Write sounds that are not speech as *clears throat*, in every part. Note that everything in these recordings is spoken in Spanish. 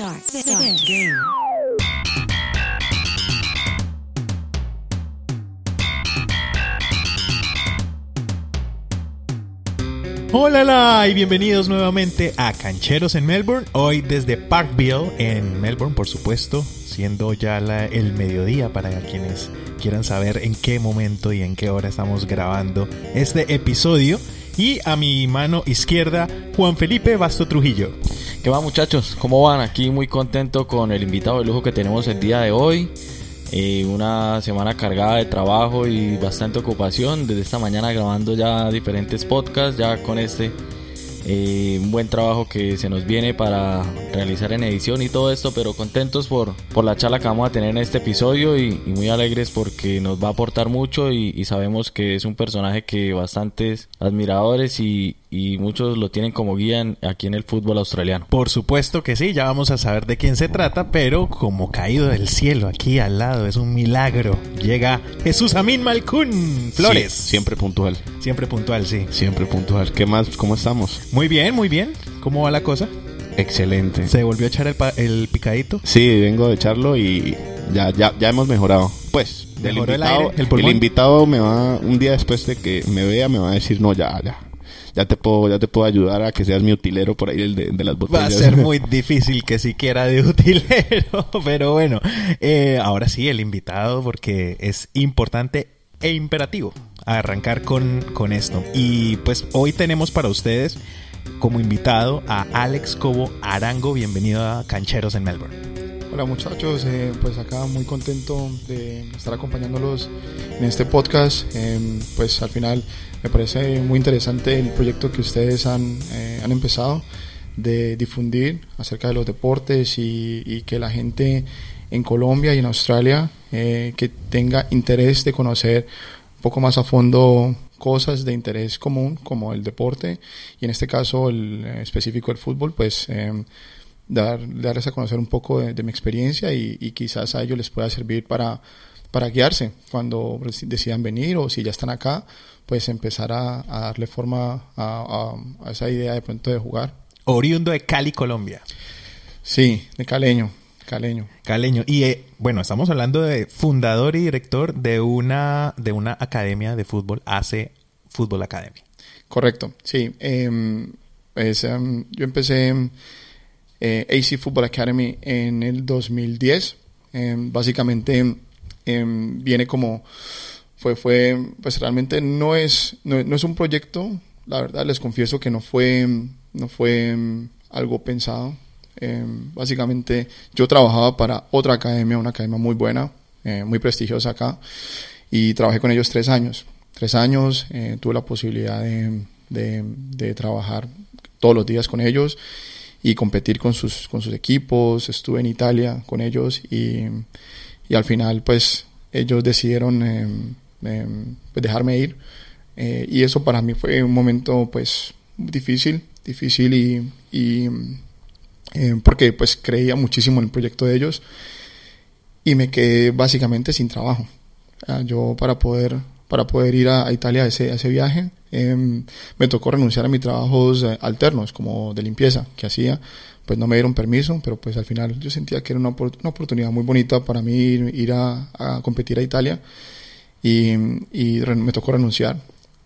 Start. Start. Game. Hola y bienvenidos nuevamente a Cancheros en Melbourne. Hoy desde Parkville en Melbourne, por supuesto, siendo ya la- el mediodía para quienes quieran saber en qué momento y en qué hora estamos grabando este episodio. Y a mi mano izquierda, Juan Felipe Basto Trujillo. ¿Qué va muchachos? ¿Cómo van? Aquí muy contento con el invitado de lujo que tenemos el día de hoy. Eh, una semana cargada de trabajo y bastante ocupación. Desde esta mañana grabando ya diferentes podcasts, ya con este eh, un buen trabajo que se nos viene para realizar en edición y todo esto, pero contentos por, por la charla que vamos a tener en este episodio y, y muy alegres porque nos va a aportar mucho y, y sabemos que es un personaje que bastantes admiradores y, y muchos lo tienen como guía en- aquí en el fútbol australiano. Por supuesto que sí, ya vamos a saber de quién se trata, pero como caído del cielo aquí al lado, es un milagro. Llega Jesús Amin Malcún Flores. Sí, siempre puntual. Siempre puntual, sí. Siempre puntual. ¿Qué más? ¿Cómo estamos? Muy bien, muy bien. ¿Cómo va la cosa? Excelente. ¿Se volvió a echar el, pa- el picadito? Sí, vengo de echarlo y ya, ya, ya hemos mejorado. Pues, del ¿Mejoró el invitado, aire, el el, pulmón? invitado me va, un día después de que me vea, me va a decir, no, ya, ya. Ya te puedo, ya te puedo ayudar a que seas mi utilero por ahí el de, de las Va botellas. a ser *laughs* muy difícil que siquiera de utilero, *laughs* pero bueno, eh, ahora sí, el invitado, porque es importante e imperativo arrancar con, con esto. Y pues hoy tenemos para ustedes como invitado a Alex Cobo Arango. Bienvenido a Cancheros en Melbourne. Hola muchachos, eh, pues acá muy contento de estar acompañándolos en este podcast. Eh, pues al final me parece muy interesante el proyecto que ustedes han, eh, han empezado de difundir acerca de los deportes y, y que la gente en Colombia y en Australia eh, que tenga interés de conocer poco más a fondo cosas de interés común como el deporte y en este caso el específico el fútbol, pues eh, dar, darles a conocer un poco de, de mi experiencia y, y quizás a ellos les pueda servir para, para guiarse cuando decidan venir o si ya están acá, pues empezar a, a darle forma a, a- a esa idea de pronto de jugar. Oriundo de Cali, Colombia. Sí, de caleño, caleño. Caleño. Y eh, bueno, estamos hablando de fundador y director de una, de una academia de fútbol, AC Fútbol Academy. Correcto, sí. pues, em, yo empecé eh, AC Football Academy en el 2010. Em, básicamente viene como fue fue pues realmente no es no, no es un proyecto. La verdad les confieso que no fue no fue algo pensado. Em, básicamente yo trabajaba para otra academia, una academia muy buena, eh, muy prestigiosa acá, y trabajé con ellos tres años. Tres años, eh, tuve la posibilidad de, de- de trabajar todos los días con ellos y competir con sus, con sus equipos. Estuve en Italia con ellos y, y al final pues ellos decidieron eh, eh, pues, dejarme ir. Eh, y eso para mí fue un momento pues difícil, difícil y, y, eh, porque pues creía muchísimo en el proyecto de ellos y me quedé básicamente sin trabajo. Ah, Yo para poder, para poder ir a, a Italia a ese, a ese viaje em, me tocó renunciar a mis trabajos eh, alternos como de limpieza que hacía. Pues no me dieron permiso, pero pues al final yo sentía que era una, una oportunidad muy bonita para mí ir, ir a, a competir a Italia y, y me tocó renunciar.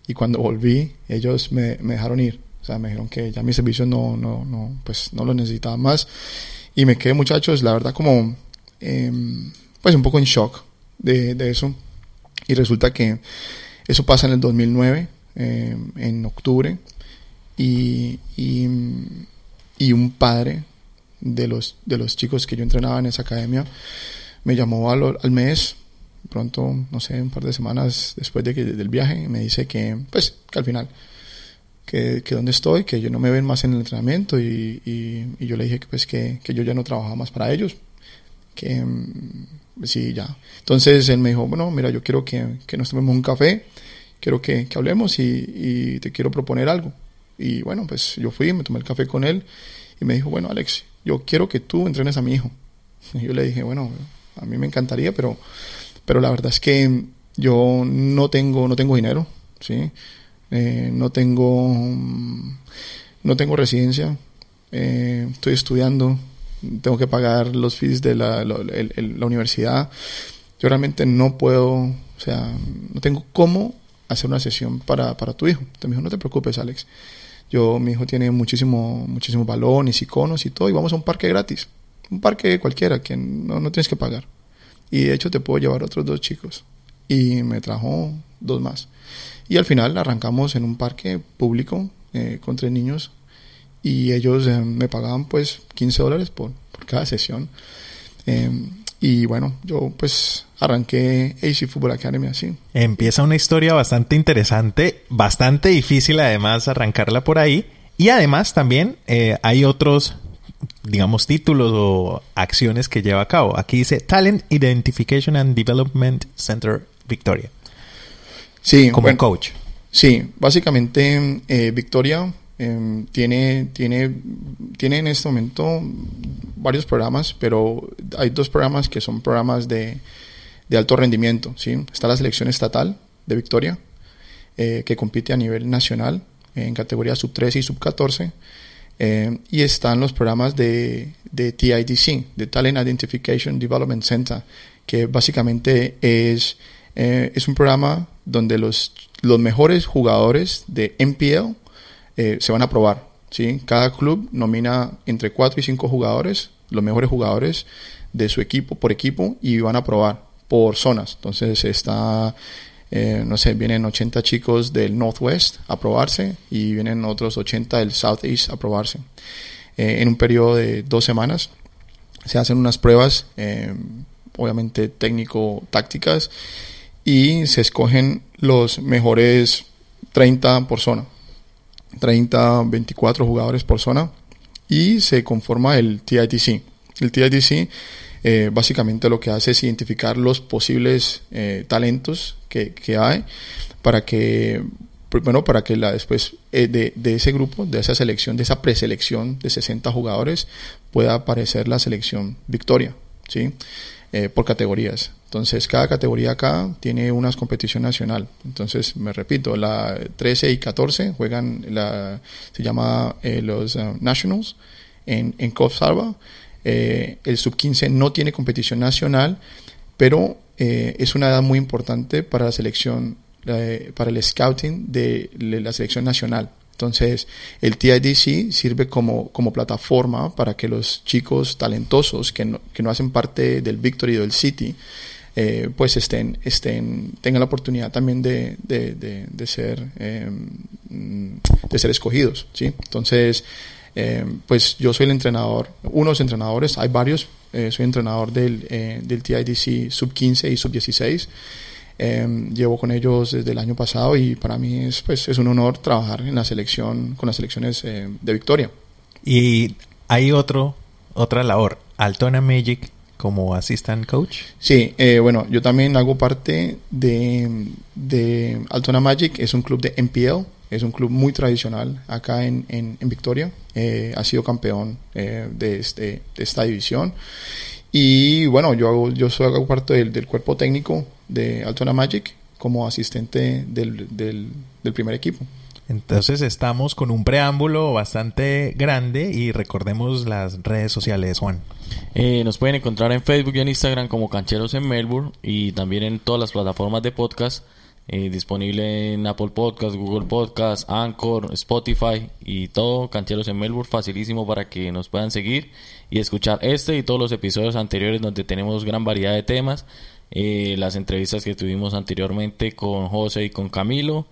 Y cuando volví, ellos me, me dejaron ir. O sea, me dijeron que ya mis servicios no, no, no, pues no los necesitaba más. Y me quedé, muchachos, la verdad, como, em, pues un poco en shock de, de eso. Y resulta que eso pasa en el 2009, em, en octubre. Y, y, y un padre de los, de los chicos que yo entrenaba en esa academia me llamó al, al mes, pronto, no sé, un par de semanas después de que, del viaje, me dice que, pues, que al final, que, que dónde estoy, que yo no me ven más en el entrenamiento y, y, yo le dije que, pues, que, que yo ya no trabajaba más para ellos, que mm, sí, ya. Entonces él me dijo, bueno, mira, yo quiero que, que nos tomemos un café, quiero que, que hablemos y, y te quiero proponer algo. Y bueno, pues yo fui, me tomé el café con él y me dijo, bueno, Alex, yo quiero que tú entrenes a mi hijo. Y *laughs* yo le dije, bueno, a mí me encantaría, pero, pero la verdad es que yo no tengo, no tengo dinero, ¿sí? Eh, no tengo, no tengo residencia, eh, estoy estudiando, tengo que pagar los fees de la, la universidad. Yo realmente no puedo, o sea, no tengo cómo hacer una sesión para, para tu hijo. Entonces me dijo, no te preocupes, Alex. Yo, mi hijo tiene muchísimo, muchísimo balones, iconos y todo, y vamos a un parque gratis. Un parque cualquiera, que no, no tienes que pagar. Y de hecho te puedo llevar otros dos chicos. Y me trajo dos más. Y al final arrancamos en un parque público eh, con tres niños y ellos eh, me pagaban pues 15 dólares por, por cada sesión. Eh, y bueno, yo pues arranqué AC Football Academy así. Empieza una historia bastante interesante, bastante difícil además arrancarla por ahí. Y además también eh, hay otros, digamos, títulos o acciones que lleva a cabo. Aquí dice Talent Identification and Development Center Victoria, Sí, como bueno, coach. Sí, básicamente eh, Victoria eh, tiene, tiene, tiene en este momento varios programas, pero hay dos programas que son programas de, de alto rendimiento. ¿sí? Está la selección estatal de Victoria, eh, que compite a nivel nacional en categoría sub 13 y sub 14. Eh, y están los programas de, de TIDC, de Talent Identification Development Center, que básicamente es, eh, es un programa donde los, los mejores jugadores de MPL eh, se van a probar. ¿sí? Cada club nomina entre 4 y 5 jugadores, los mejores jugadores de su equipo por equipo, y van a probar por zonas. Entonces está eh, no sé, vienen 80 chicos del Northwest a probarse y vienen otros 80 del Southeast a probarse. En un periodo de dos semanas se hacen unas pruebas, obviamente técnico-tácticas, y se escogen los mejores 30 por zona. 30, 24 jugadores por zona y se conforma el TITC. El TITC eh, básicamente lo que hace es identificar los posibles eh, talentos que, que, hay para que bueno para que la después eh, de, de, ese grupo de esa selección de esa preselección de 60 jugadores pueda aparecer la selección victoria sí por categorías entonces cada categoría acá tiene una competición nacional entonces me repito la 13 y 14 juegan la se llama los uh, nationals en en Salva eh, el sub-15 no tiene competición nacional, pero eh, es una edad muy importante para la selección, eh, para el scouting de, la selección nacional. Entonces, el TIDC sirve como, como plataforma para que los chicos talentosos que no, que no hacen parte del Victory o del City, pues estén, estén, tengan la oportunidad también de, de, de, ser, de ser escogidos. ¿sí? Entonces, eh, pues yo soy el entrenador, unos entrenadores, hay varios, eh, soy entrenador del, eh, del TIDC sub 15 y sub 16. llevo con ellos desde el año pasado y para mí es, pues, es un honor trabajar en la selección, con las selecciones de Victoria. Y hay otro, otra labor, Altona Magic como assistant coach. Sí, eh, bueno, yo también hago parte de, de Altona Magic, es un club de MPL, es un club muy tradicional acá en, en, Victoria. Eh, ha sido campeón eh, de, este, de, esta división. Y bueno, yo, hago, yo soy hago parte del, del, cuerpo técnico de Altona Magic como asistente del, del primer equipo. Entonces estamos con un preámbulo bastante grande y recordemos las redes sociales, Juan. Eh, nos pueden encontrar en Facebook y en Instagram como Cancheros en Melbourne y también en todas las plataformas de podcast eh, disponible en Apple Podcast, Google Podcast, Anchor, Spotify y todo. Cancheros en Melbourne, facilísimo para que nos puedan seguir y escuchar este y todos los episodios anteriores donde tenemos gran variedad de temas. Eh, las entrevistas que tuvimos anteriormente con José y con Camilo.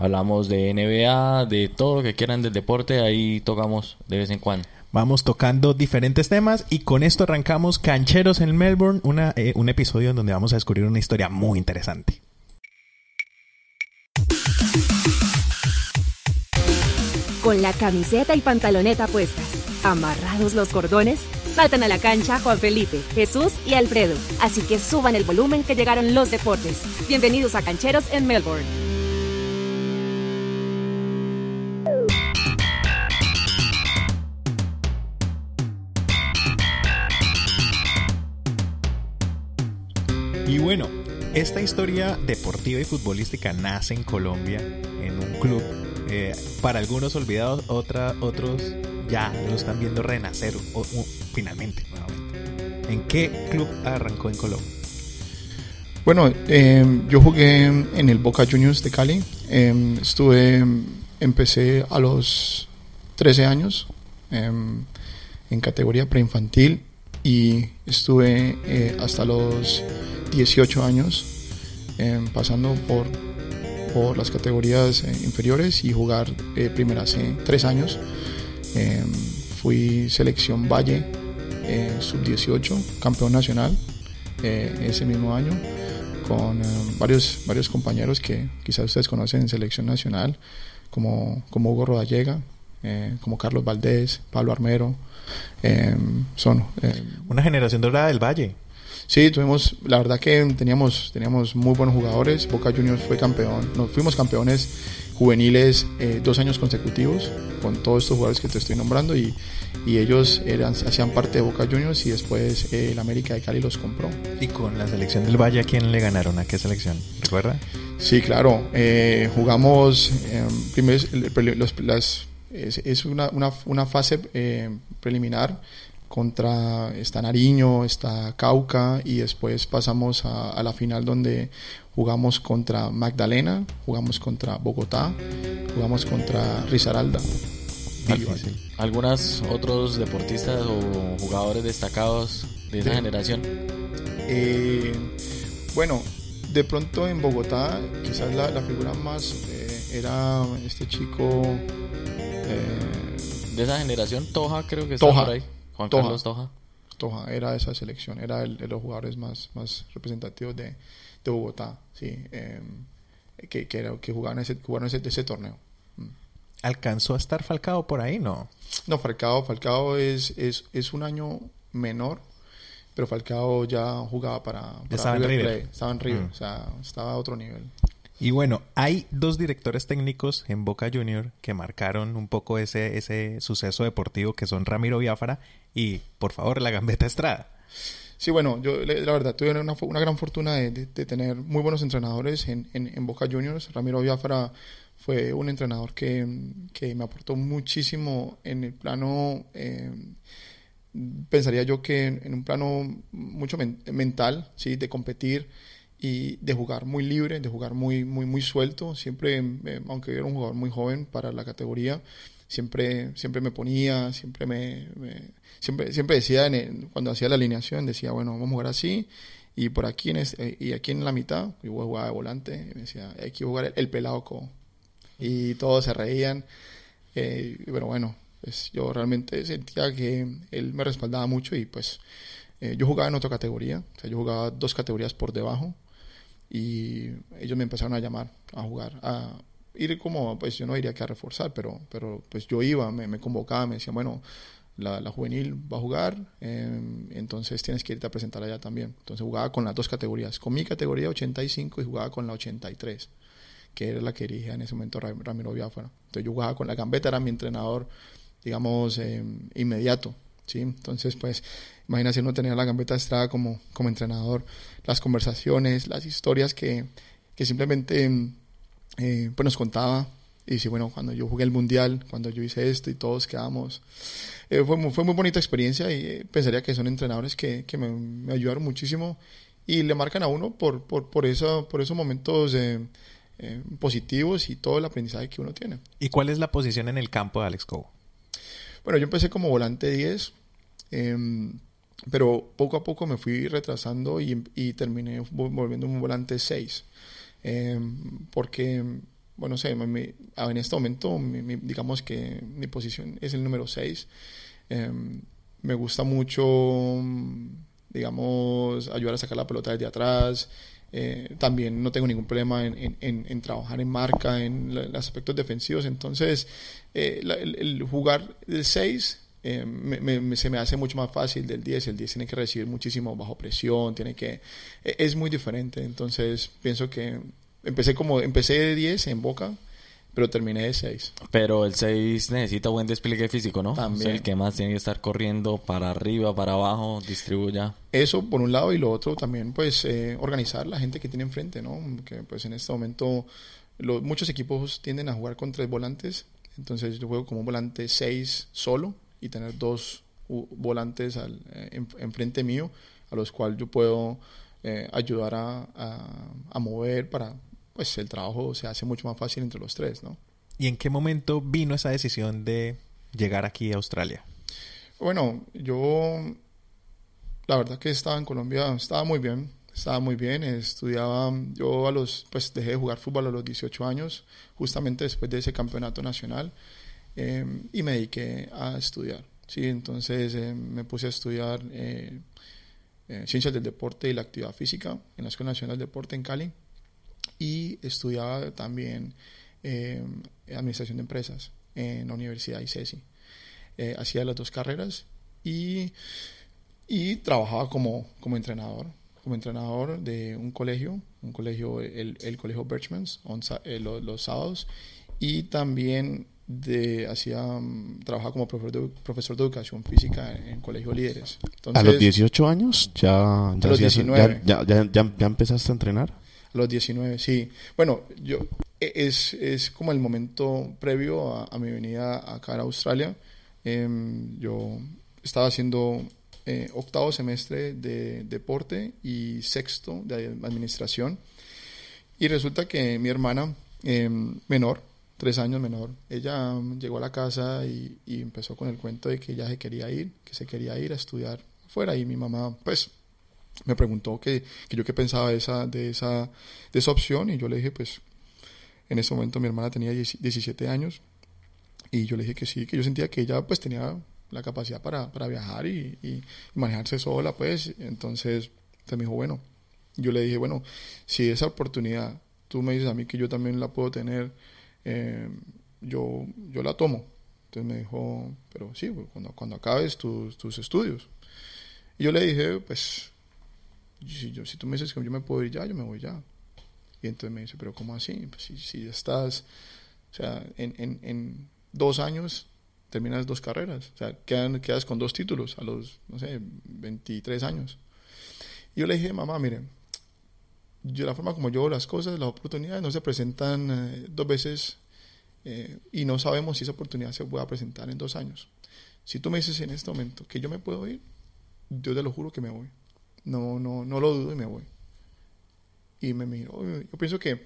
Hablamos de NBA, de todo lo que quieran del deporte, ahí tocamos de vez en cuando. Vamos tocando diferentes temas y con esto arrancamos Cancheros en Melbourne, una, eh, un episodio en donde vamos a descubrir una historia muy interesante. Con la camiseta y pantaloneta puestas, amarrados los cordones, saltan a la cancha Juan Felipe, Jesús y Alfredo. Así que suban el volumen que llegaron los deportes. Bienvenidos a Cancheros en Melbourne. Y bueno, esta historia deportiva y futbolística nace en Colombia, en un club, eh, para algunos olvidados, otros ya lo están viendo renacer. Finalmente, nuevamente. ¿En qué club arrancó en Colombia? Bueno, eh, yo jugué en el Boca Juniors de Cali. Eh, estuve, empecé a los 13 años en categoría preinfantil y estuve hasta los 18 años eh, pasando por, por las categorías eh, inferiores y jugar eh, primera hace 3 años. Eh, fui selección Valle eh, sub-18, campeón nacional ese mismo año con eh, varios, varios compañeros que quizás ustedes conocen en selección nacional, como, como Hugo Rodallega, como Carlos Valdés, Pablo Armero. son Una generación dorada del Valle. Sí, tuvimos, la verdad que teníamos, teníamos muy buenos jugadores. Boca Juniors fue campeón, nos fuimos campeones juveniles eh, dos años consecutivos con todos estos jugadores que te estoy nombrando y, y ellos eran, hacían parte de Boca Juniors y después eh, el América de Cali los compró. Y con la selección del Valle, ¿a quién le ganaron? ¿A qué selección? ¿Recuerda? Sí, claro. eh, jugamos eh, primero los- las, es, es una, una, una fase eh, preliminar contra está Nariño, está Cauca y después pasamos a, a la final donde jugamos contra Magdalena, jugamos contra Bogotá, jugamos contra Risaralda. Difícil. ¿Algunos otros deportistas o jugadores destacados de esa De- generación? Eh, bueno, de pronto en Bogotá quizás la, la figura más eh, era este chico... eh, De esa generación, Toja creo que está Toja. por ahí. Juan Toja. Carlos Toja. Toja era esa selección, era el de los jugadores más, más representativos de, de Bogotá, sí, eh, que, que, era- que jugaban ese, jugaron ese, ese torneo. Mm. ¿Alcanzó a estar Falcao por ahí? No. No, Falcao, Falcao es, es, es un año menor, pero Falcao ya jugaba para, para estaba en River. Plate, estaba en River, Mm. o sea, estaba a otro nivel. Y bueno, hay dos directores técnicos en Boca Junior que marcaron un poco ese, ese suceso deportivo que son Ramiro Biafara y, por favor, la Gambeta Estrada. Sí, bueno, yo la verdad tuve una, una gran fortuna de, de- tener muy buenos entrenadores en, en- en Boca Juniors. Ramiro Biafara fue un entrenador que, que me aportó muchísimo en el plano, eh, pensaría yo que en, un plano mucho men- mental, ¿sí? de competir y de jugar muy libre, de jugar muy, muy, muy suelto. Siempre, eh, aunque era un jugador muy joven para la categoría, siempre, siempre me ponía, siempre me, siempre, siempre decía cuando hacía la alineación, decía, bueno, vamos a jugar así, y por aquí en este- y aquí en la mitad, yo jugaba de volante, y me decía, hay que jugar el, el pelado co. Y todos se reían, eh, pero bueno, pues yo realmente sentía que él me respaldaba mucho y pues eh, yo jugaba en otra categoría, o sea, yo jugaba dos categorías por debajo y ellos me empezaron a llamar a jugar, a ir como, pues yo no diría que a reforzar, pero, pero pues yo iba, me, me convocaba, me decían, bueno, la, la juvenil va a jugar, eh, entonces tienes que irte a presentar allá también. Entonces jugaba con las dos categorías, con mi categoría 85 y jugaba con la 83, que era la que dirigía en ese momento Ram- Ramiro Biafara. Entonces yo jugaba con la gambeta, era mi entrenador, digamos, eh, inmediato. ¿sí? Entonces, pues, imagínate uno tener a la gambeta Estrada como, como entrenador, las conversaciones, las historias que, que simplemente eh, pues nos contaba. Y dice, bueno, cuando yo jugué el mundial, cuando yo hice esto y todos quedamos. eh, fue, muy, fue muy bonita experiencia y eh, pensaría que son entrenadores que, que me, me ayudaron muchísimo y le marcan a uno por, por, por, eso, por esos momentos eh, eh, positivos y todo el aprendizaje que uno tiene. ¿Y cuál es la posición en el campo de Alex Cobo? Bueno, yo empecé como volante 10, em, pero poco a poco me fui retrasando y, y terminé vol- volviendo un volante 6. Em, porque, bueno, no sé, en este momento, mi- digamos que mi posición es el número 6. Em, me gusta mucho, digamos, ayudar a sacar la pelota desde atrás. Eh, también no tengo ningún problema en, en- en- en trabajar en marca, en los aspectos defensivos. Entonces, eh, la- el, el jugar del 6 eh, me- me- se me hace mucho más fácil del 10. El 10 tiene que recibir muchísimo bajo presión, tiene que... eh, es muy diferente. Entonces, pienso que empecé como... Empecé de 10 en Boca, pero terminé de 6. Pero el 6 necesita buen despliegue físico, ¿no? También. Es el que más tiene que estar corriendo para arriba, para abajo, distribuya. Eso por un lado y lo otro también pues eh, organizar la gente que tiene enfrente, ¿no? Que pues en este momento lo- muchos equipos tienden a jugar con tres volantes, entonces yo juego como un volante 6 solo y tener dos volantes al, eh, en- enfrente mío, a los cuales yo puedo eh, ayudar a, a- a mover para, pues el trabajo se hace mucho más fácil entre los tres, ¿no? ¿Y en qué momento vino esa decisión de llegar aquí a Australia? Bueno, yo la verdad que estaba en Colombia, estaba muy bien, estaba muy bien, estudiaba, yo a los, pues dejé de jugar fútbol a los 18 años, justamente después de ese campeonato nacional, eh, y me dediqué a estudiar, sí, entonces eh, me puse a estudiar eh, eh, Ciencias del Deporte y la Actividad Física en la Escuela Nacional de Deporte en Cali, y estudiaba también eh, Administración de Empresas en la Universidad ICESI eh, hacía las dos carreras y, y trabajaba como, como entrenador, como entrenador de un colegio, un colegio, el, el colegio Birchmans, on eh, lo- los, sábados, y también de, hacía, mm, trabajaba como profesor de, profesor de educación física en, en colegio líderes. a Entonces, los 18 años ya, ya, los hacías- 19. ya, ya, ya, ya- empezaste a entrenar. A los 19, sí. Bueno, yo e- es, es como el momento previo a, a mi venida acá a Australia. Em, yo estaba haciendo eh, octavo semestre de deporte y sexto de administración. Y resulta que mi hermana em, menor, tres años menor, ella mm, llegó a la casa y, y empezó con el cuento de que ella se quería ir, que se quería ir a estudiar afuera. Y mi mamá, pues, me preguntó que, que yo qué pensaba de esa, de, esa, de esa opción. Y yo le dije, pues, en ese momento mi hermana tenía 10 17 años. Y yo le dije que sí, que yo sentía que ella pues tenía la capacidad para, para viajar y, y manejarse sola, pues, entonces, entonces me dijo, bueno, yo le dije, bueno, si esa oportunidad tú me dices a mí que yo también la puedo tener, eh, yo, yo la tomo. Entonces me dijo, pero sí, pues, cuando, cuando acabes tus, tus estudios. Y yo le dije, pues, si, yo, si tú me dices que yo me puedo ir ya, yo me voy ya. Y entonces me dice, pero ¿cómo así? Pues si, si estás, o sea, en, en, en dos años terminas dos carreras, o sea, quedan, quedas con dos títulos a los, no sé, 23 años. Y yo le dije, mamá, mire, yo la forma como yo veo las cosas, las oportunidades no se presentan eh, dos veces eh, y no sabemos si esa oportunidad se pueda presentar en dos años. Si tú me dices en este momento que yo me puedo ir, yo te lo juro que me voy. No, no, no lo dudo y me voy. Y me miró. Yo pienso que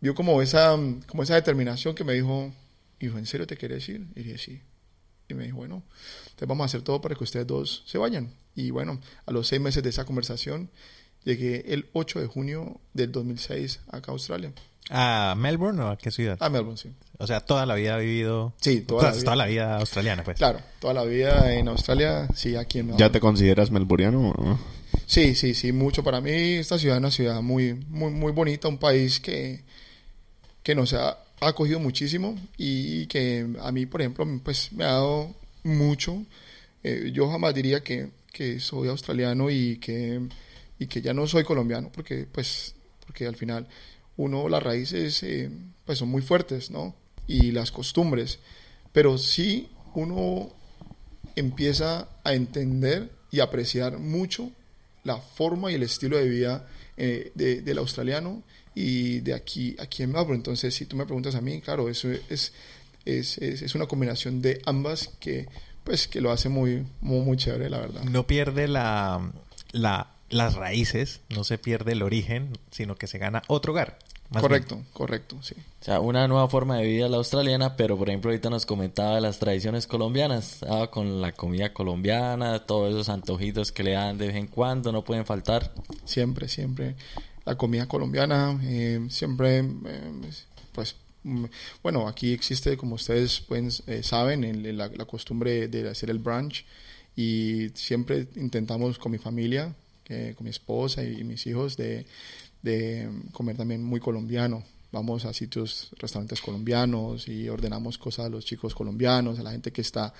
vio como esa, como esa determinación que me dijo, hijo, ¿en serio te quieres ir? Y dije, sí. Y me dijo, bueno, entonces vamos a hacer todo para que ustedes dos se vayan. Y bueno, a los seis meses de esa conversación, llegué el 8 de junio del 2006 acá a Australia. ¿A Melbourne o a qué ciudad? A Melbourne, sí. O sea, toda la vida ha vivido... Sí, toda la vida. toda la vida australiana, pues. Claro, toda la vida en Australia, sí, aquí en ¿Ya Melbourne. te consideras melburiano o no? Sí, sí, sí, mucho. Para mí esta ciudad es una ciudad muy, muy, muy bonita, un país que, que nos ha, ha acogido muchísimo y que a mí, por ejemplo, pues me ha dado mucho. Eh, yo jamás diría que, que soy australiano y que, y que ya no soy colombiano, porque pues, porque al final uno, las raíces eh, pues son muy fuertes, ¿no? Y las costumbres. Pero sí uno empieza a entender y apreciar mucho la forma y el estilo de vida eh, de- del australiano y de aquí, aquí en Melbourne. Entonces, si tú me preguntas a mí, claro, eso es, es, es, es una combinación de ambas que, pues, que lo hace muy, muy, muy chévere, la verdad. No pierde la, la, las raíces, no se pierde el origen, sino que se gana otro hogar. más correcto, correcto, sí. O sea, una nueva forma de vida la australiana, pero por ejemplo ahorita nos comentaba de las tradiciones colombianas, ah, con la comida colombiana, todos esos antojitos que le dan de vez en cuando, no pueden faltar. Siempre, siempre. La comida colombiana, eh, siempre, eh, pues, mm, bueno, aquí existe, como ustedes pueden, eh, saben, el- la, la costumbre de hacer el brunch y siempre intentamos con mi familia, eh, con mi esposa y, mis hijos, de, de comer también muy colombiano. Vamos a sitios, restaurantes colombianos y ordenamos cosas a los chicos colombianos, a la gente que está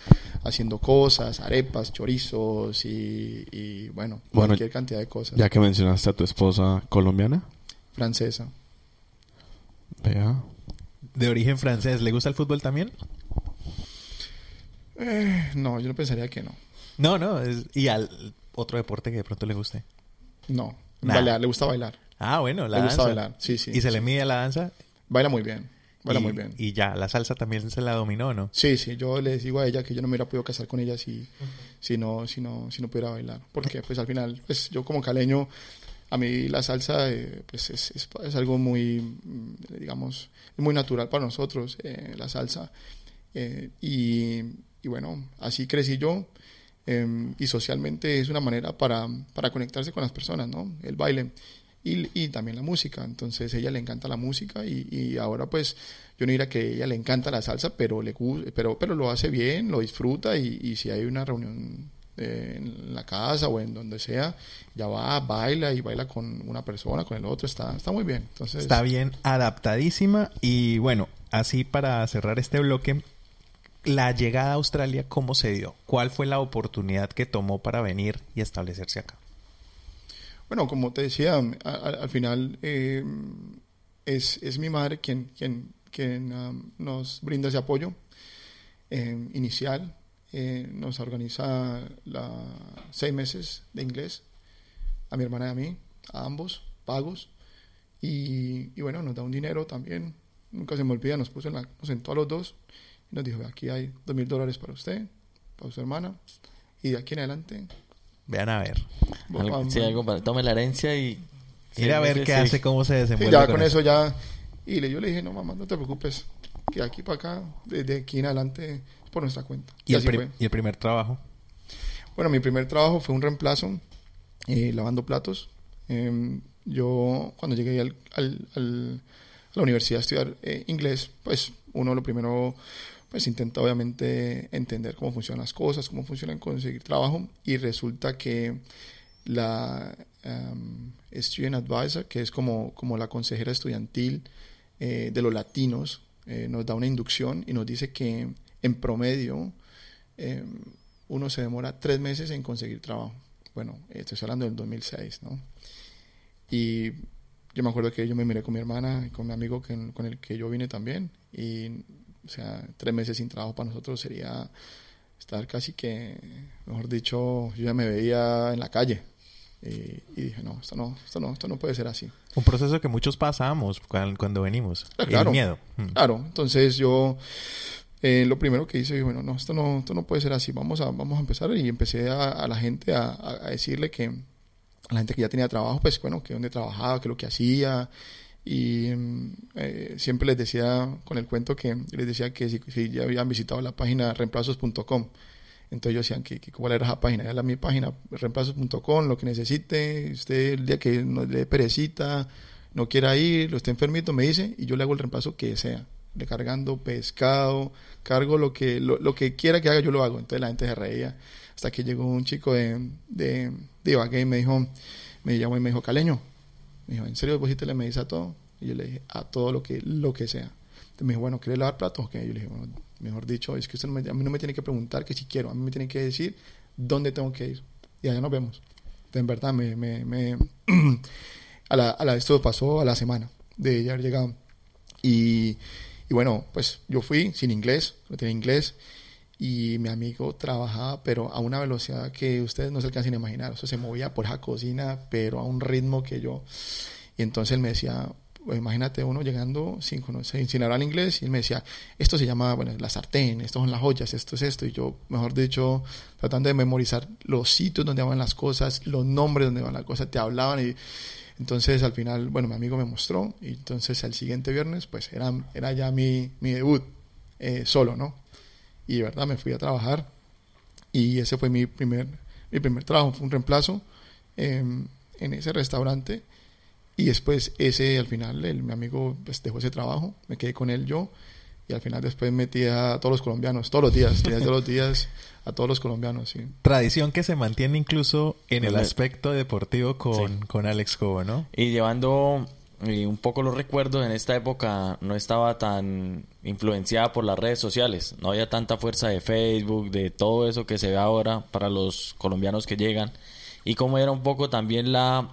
haciendo cosas, arepas, chorizos y, y bueno, Bueno, cualquier cantidad de cosas. Ya que mencionaste a tu esposa colombiana, Francesa. vea. De origen francés, ¿le gusta el fútbol también? Eh, no, yo no pensaría que no. No, no. es- ¿Y al otro deporte que de pronto le guste? No. Nah. Bailar, le gusta bailar. Ah, bueno, la Le danza. gusta bailar, sí, sí, ¿Y se le mide la danza? Baila muy bien. baila y, muy bien. Y ya, la salsa también se la dominó, ¿no? Sí, sí, yo les digo a ella que yo no me hubiera podido casar con ella si, si, no, si, no, si no pudiera bailar. Porque pues al final, pues yo como caleño, a mí la salsa eh, pues es, es, es algo muy, mm, digamos, muy natural para nosotros, eh, la salsa. Eh, y, y bueno, así crecí yo. Eh, y socialmente es una manera para, para conectarse con las personas, ¿no? El baile y, y también la música. Entonces, ella le encanta la música y, y ahora, pues, yo no diría que ella le encanta la salsa, pero, le, pero, pero lo hace bien, lo disfruta y, y si hay una reunión eh, en la casa o en donde sea, ya va, baila y baila con una persona, con el otro, está, está muy bien. Entonces, Está bien adaptadísima y bueno, así para cerrar este bloque, la llegada a Australia, ¿cómo se dio? ¿Cuál fue la oportunidad que tomó para venir y establecerse acá? Bueno, como te decía, al final eh, es, es mi madre quien, quien, um, nos brinda ese apoyo eh, inicial. Eh, nos organiza seis meses de inglés a mi hermana y a mí, a ambos, pagos. Y, bueno, nos da un dinero también. Nunca se me olvida, nos puso en la, los dos nos dijo, "Ve, aquí hay dos mil dólares para usted, para su hermana. Y de aquí en adelante... Vean a ver. Algo- sí, algo para, tome la herencia y... Ir a ver qué sí. hace, cómo se Sí, desenvuelve. ya con eso ya. Y le, yo le dije, no, mamá, no te preocupes. Que de aquí para acá, desde aquí en adelante, es por nuestra cuenta. ¿Y, el pri- fue. y el primer trabajo. Bueno, mi primer trabajo fue un reemplazo eh, lavando platos. Eh, yo, cuando llegué al, al- al- a la universidad a estudiar eh, inglés, pues uno lo primero, pues intenta obviamente entender cómo funcionan las cosas, cómo funcionan conseguir trabajo. Y resulta que la um, Student Advisor, que es como, como la consejera estudiantil eh, de los latinos, eh, nos da una inducción y nos dice que en promedio eh, uno se demora tres meses en conseguir trabajo. Bueno, estoy hablando del 2006, ¿no? Y yo me acuerdo que yo me miré con mi hermana y con mi amigo que- con el que yo vine también. Y, o sea, tres meses sin trabajo para nosotros sería estar casi que, mejor dicho, yo ya me veía en la calle. Y, y dije, no, esto no, esto no, esto no puede ser así. Un proceso que muchos pasamos cuan- cuando, venimos. Ah, claro. El miedo. Mm. Claro, entonces yo eh, lo primero que hice, dije, bueno, no, esto no, esto no puede ser así, vamos a, vamos a empezar y empecé a, a la gente a, a- a decirle que, a la gente que ya tenía trabajo, pues bueno, que dónde trabajaba, que lo que hacía y mm, eh, siempre les decía con el cuento que les decía que si, ya habían visitado la página reemplazos.com entonces ellos decían que, que cuál era esa página, era la mi página, reemplazos.com, lo que necesite, usted el día que no le dé perecita, no quiera ir, lo esté enfermito, me dice, y yo le hago el reemplazo que sea, recargando pescado, cargo lo que, lo, lo que quiera que haga, yo lo hago. Entonces la gente se reía, hasta que llegó un chico de, de, de Ibagué y me dijo, me llamó y me dijo, Caleño, me dijo, ¿en serio vos sí te le medís a todo? Y yo le dije, a todo lo que, lo que sea. Entonces me dijo, bueno, ¿quieres lavar platos? Ok, yo le dije, bueno, mejor dicho, es que usted no me- a mí no me tiene que preguntar que si quiero, a mí me tiene que decir dónde tengo que ir. Y allá nos vemos. Entonces, en verdad, me, me, me- *clears throat* a la, a la, esto pasó a la semana de ya haber llegado. Y, y bueno, pues yo fui sin inglés, no tenía inglés, y mi amigo trabajaba, pero a una velocidad que ustedes no se alcanzan a imaginar. O sea, se movía por esa cocina, pero a un ritmo que yo. Y entonces él me decía, pues, imagínate uno llegando sin, conocer, sin hablar inglés, y él me decía, esto se llama, bueno, la sartén, esto son las joyas, esto es esto. Y yo, mejor dicho, tratando de memorizar los sitios donde van las cosas, los nombres donde van las cosas, te hablaban y. Entonces al final, bueno, mi amigo me mostró y entonces el siguiente viernes pues era, era ya mi, mi debut eh, solo, ¿no? Y de verdad me fui a trabajar y ese fue mi primer, mi primer trabajo, fue un reemplazo eh, en ese restaurante y después ese al final el, mi amigo pues, dejó ese trabajo, me quedé con él yo y al final después metí a todos los colombianos, todos los días, tenía todos los días a todos los colombianos, sí. Tradición que se mantiene incluso en el- aspecto deportivo con, Sí. con Alex Cobo, ¿no? Y llevando eh, un poco los recuerdos, en esta época no estaba tan influenciada por las redes sociales. No había tanta fuerza de Facebook, de todo eso que se ve ahora para los colombianos que llegan. Y cómo era un poco también la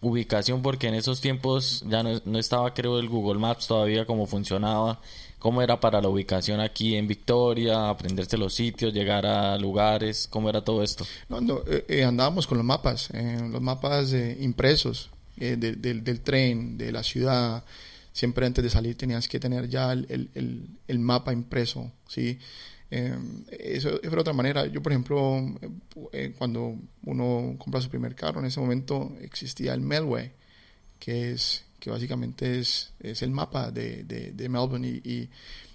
ubicación, porque en esos tiempos ya no, no estaba, creo, el Google Maps todavía cómo funcionaba. ¿Cómo era para la ubicación aquí en Victoria? Aprenderse los sitios, llegar a lugares. ¿Cómo era todo esto? No, no, eh, eh, andábamos con los mapas, eh, los mapas eh, impresos eh, de- del- del tren, de la ciudad, siempre antes de salir tenías que tener ya el, el, el, mapa impreso, ¿sí? Eh, eso es otra manera. Yo, por ejemplo, eh, cuando uno compra su primer carro, en ese momento existía el Melway, que es que básicamente es, es el mapa de, de, Melbourne y,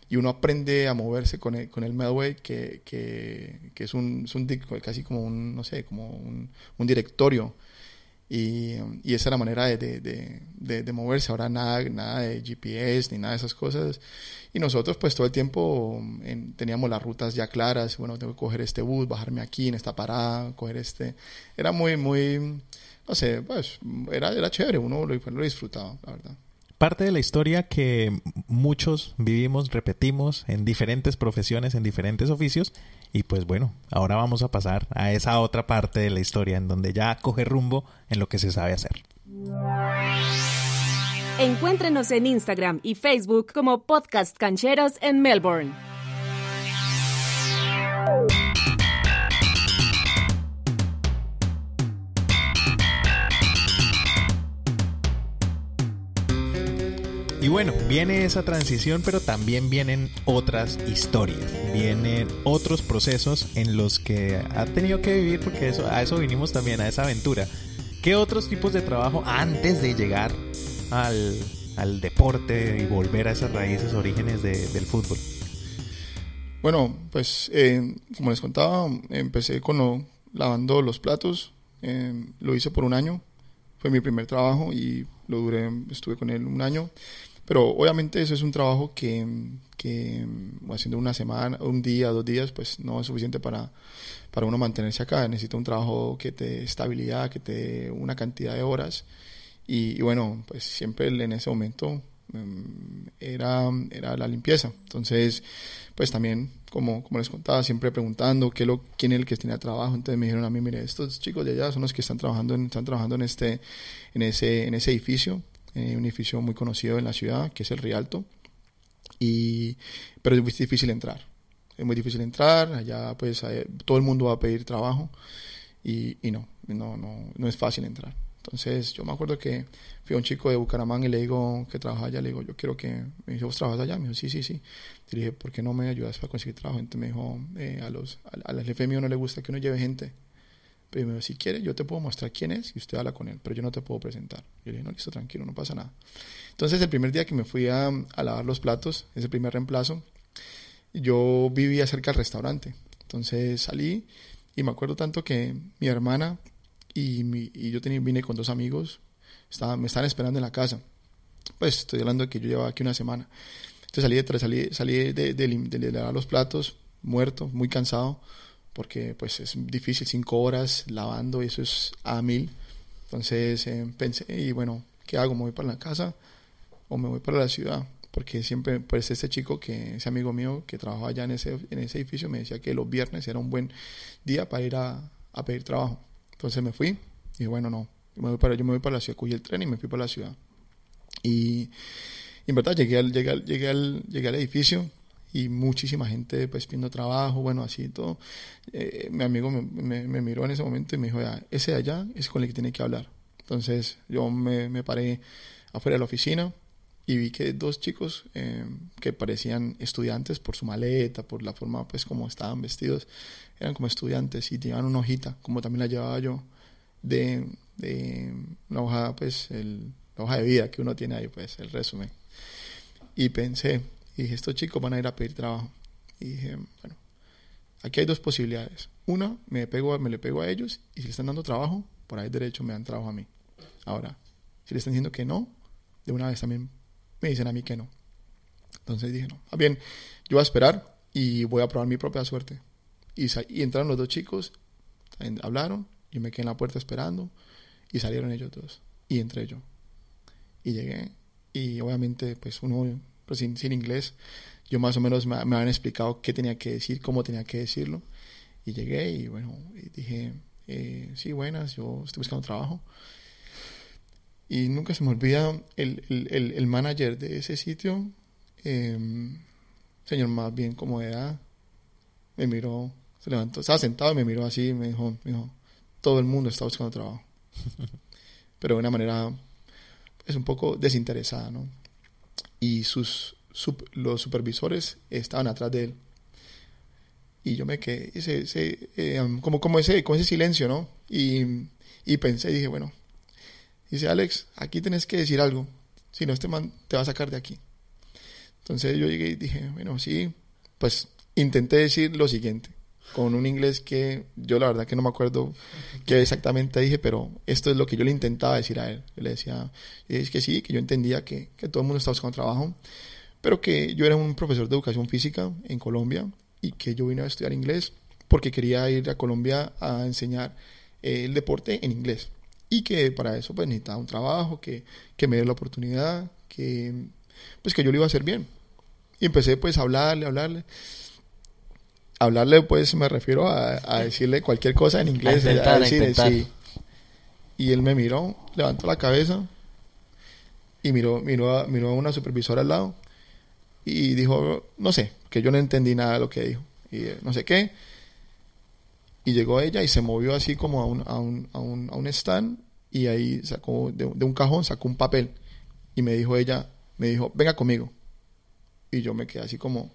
y, uno aprende a moverse con el, con el Melway, que, que, que es, un, es un, casi como un, no sé, como un, un directorio y, y, esa era la manera de, de, de, de, moverse. Ahora nada, nada de GPS ni nada de esas cosas. Y nosotros pues todo el tiempo teníamos las rutas ya claras. Bueno, tengo que coger este bus, bajarme aquí en esta parada, coger este. Era muy, muy, no sé, pues era, era chévere. Uno lo, lo disfrutaba, la verdad parte de la historia que muchos vivimos, repetimos en diferentes profesiones, en diferentes oficios. Y pues bueno, ahora vamos a pasar a esa otra parte de la historia en donde ya coge rumbo en lo que se sabe hacer. Encuéntrenos en Instagram y Facebook como Podcast Cancheros en Melbourne. Y bueno, viene esa transición, pero también vienen otras historias, vienen otros procesos en los que ha tenido que vivir, porque eso, a eso vinimos también, a esa aventura. ¿Qué otros tipos de trabajo antes de llegar al, deporte y volver a esas raíces, orígenes del fútbol? Bueno, pues eh, como les contaba, empecé con lavando los platos, eh, lo hice por un año, fue mi primer trabajo y lo duré, estuve con él un año. Pero obviamente eso es un trabajo que, que haciendo una semana, un día, dos días, pues no es suficiente para, para uno mantenerse acá. Necesita un trabajo que te dé estabilidad, que te dé una cantidad de horas. Y, bueno, pues siempre en ese momento em, era, era la limpieza. Entonces, pues también, como, como les contaba, siempre preguntando qué lo, quién es el que tiene trabajo. Entonces me dijeron a mí, mire, estos chicos de allá son los que están trabajando en, están trabajando en, este, en, ese, en ese edificio eh, un edificio muy conocido en la ciudad, que es el Rialto, y, pero es muy difícil entrar. Es muy difícil entrar, allá pues todo el mundo va a pedir trabajo y, y no, no, no, no es fácil entrar. Entonces yo me acuerdo que fui a un chico de Bucaramanga y le digo que trabaja allá, le digo, yo quiero que, me dijo, ¿vos trabajas allá? Me dijo, sí, sí, sí. Le dije, ¿por qué no me ayudas para conseguir trabajo? Entonces me dijo, eh, a los, al jefe mío no le gusta que uno lleve gente Primero, si quiere, yo te puedo mostrar quién es y usted habla con él, pero yo no te puedo presentar. Yo le dije, no, listo, tranquilo, no pasa nada. Entonces, el primer día que me fui a, lavar los platos, ese primer reemplazo, yo vivía cerca del restaurante. Entonces salí y me acuerdo tanto que mi hermana y, y yo tenía, vine con dos amigos, me estaban esperando en la casa. Pues estoy hablando de que yo llevaba aquí una semana. Entonces salí, de, salí, salí de lavar los platos, muerto, muy cansado porque pues es difícil, cinco horas lavando y eso es a mil. Entonces eh, pensé, y bueno, ¿qué hago? ¿Me voy para la casa o me voy para la ciudad? Porque siempre, pues este chico, que ese amigo mío que trabajaba allá en ese, en ese edificio, me decía que los viernes era un buen día para ir a, a pedir trabajo. Entonces me fui y bueno, no, yo me voy para, yo me voy para la ciudad, cogí el tren y me fui para la ciudad. Y, y en verdad llegué al, llegué al, llegué al, llegué al edificio y muchísima gente pues pidiendo trabajo, bueno, así todo. Eh, mi amigo me, me, miró en ese momento y me dijo, ese de allá es con el que tiene que hablar. Entonces yo me, me paré afuera de la oficina y vi que dos chicos eh, que parecían estudiantes por su maleta, por la forma pues como estaban vestidos, eran como estudiantes y tenían una hojita, como también la llevaba yo, de, de una hoja, pues el, la hoja de vida que uno tiene ahí, pues el resumen. Y pensé, y dije, estos chicos van a ir a pedir trabajo. Y dije, bueno, aquí hay dos posibilidades. Una, me, pego, me le pego a ellos y si le están dando trabajo, por ahí derecho me dan trabajo a mí. Ahora, si le están diciendo que no, de una vez también me dicen a mí que no. Entonces dije, no, bien, yo voy a esperar y voy a probar mi propia suerte. Y, y entraron los dos chicos, hablaron, yo me quedé en la puerta esperando y salieron ellos dos. Y entré yo. Y llegué y obviamente pues uno pues sin, sin inglés. Yo más o menos me, me, habían explicado qué tenía que decir, cómo tenía que decirlo. Y llegué y bueno, dije, eh, sí, buenas, yo estoy buscando trabajo. Y nunca se me olvida el, el, el, manager de ese sitio, em, señor más bien como edad, me miró, se levantó, estaba sentado y me miró así y me dijo, me dijo, todo el mundo está buscando trabajo. *laughs* Pero de una manera es un poco desinteresada, ¿no? Y sus, los supervisores estaban atrás de él. Y yo me quedé, ese, eh, como, como, ese, ese silencio, ¿no? Y, y pensé, dije, bueno, dice Alex, aquí tenés que decir algo, si no este man te va a sacar de aquí. Entonces yo llegué y dije, bueno, sí, pues intenté decir lo siguiente, con un inglés que yo la verdad que no me acuerdo qué exactamente dije, pero esto es lo que yo le intentaba decir a él. Yo le decía, es que sí, que yo entendía que, que todo el mundo estaba buscando trabajo, pero que yo era un profesor de educación física en Colombia y que yo vine a estudiar inglés porque quería ir a Colombia a enseñar eh, el deporte en inglés y que para eso pues necesitaba un trabajo, que, que me diera la oportunidad, que pues que yo lo iba a hacer bien. Y empecé pues a hablarle, a hablarle. Hablarle pues me refiero a, a decirle cualquier cosa en inglés. A intentar, a decirle, sí. Y él me miró, levantó la cabeza y miró, miró, a, miró a una supervisora al lado y dijo, no sé, que yo no entendí nada de lo que dijo. Y eh, no sé qué. Y llegó ella y se movió así como a un, a un, a un, a un stand y ahí sacó de, de un cajón, sacó un papel y me dijo ella, me dijo, venga conmigo. Y yo me quedé así como...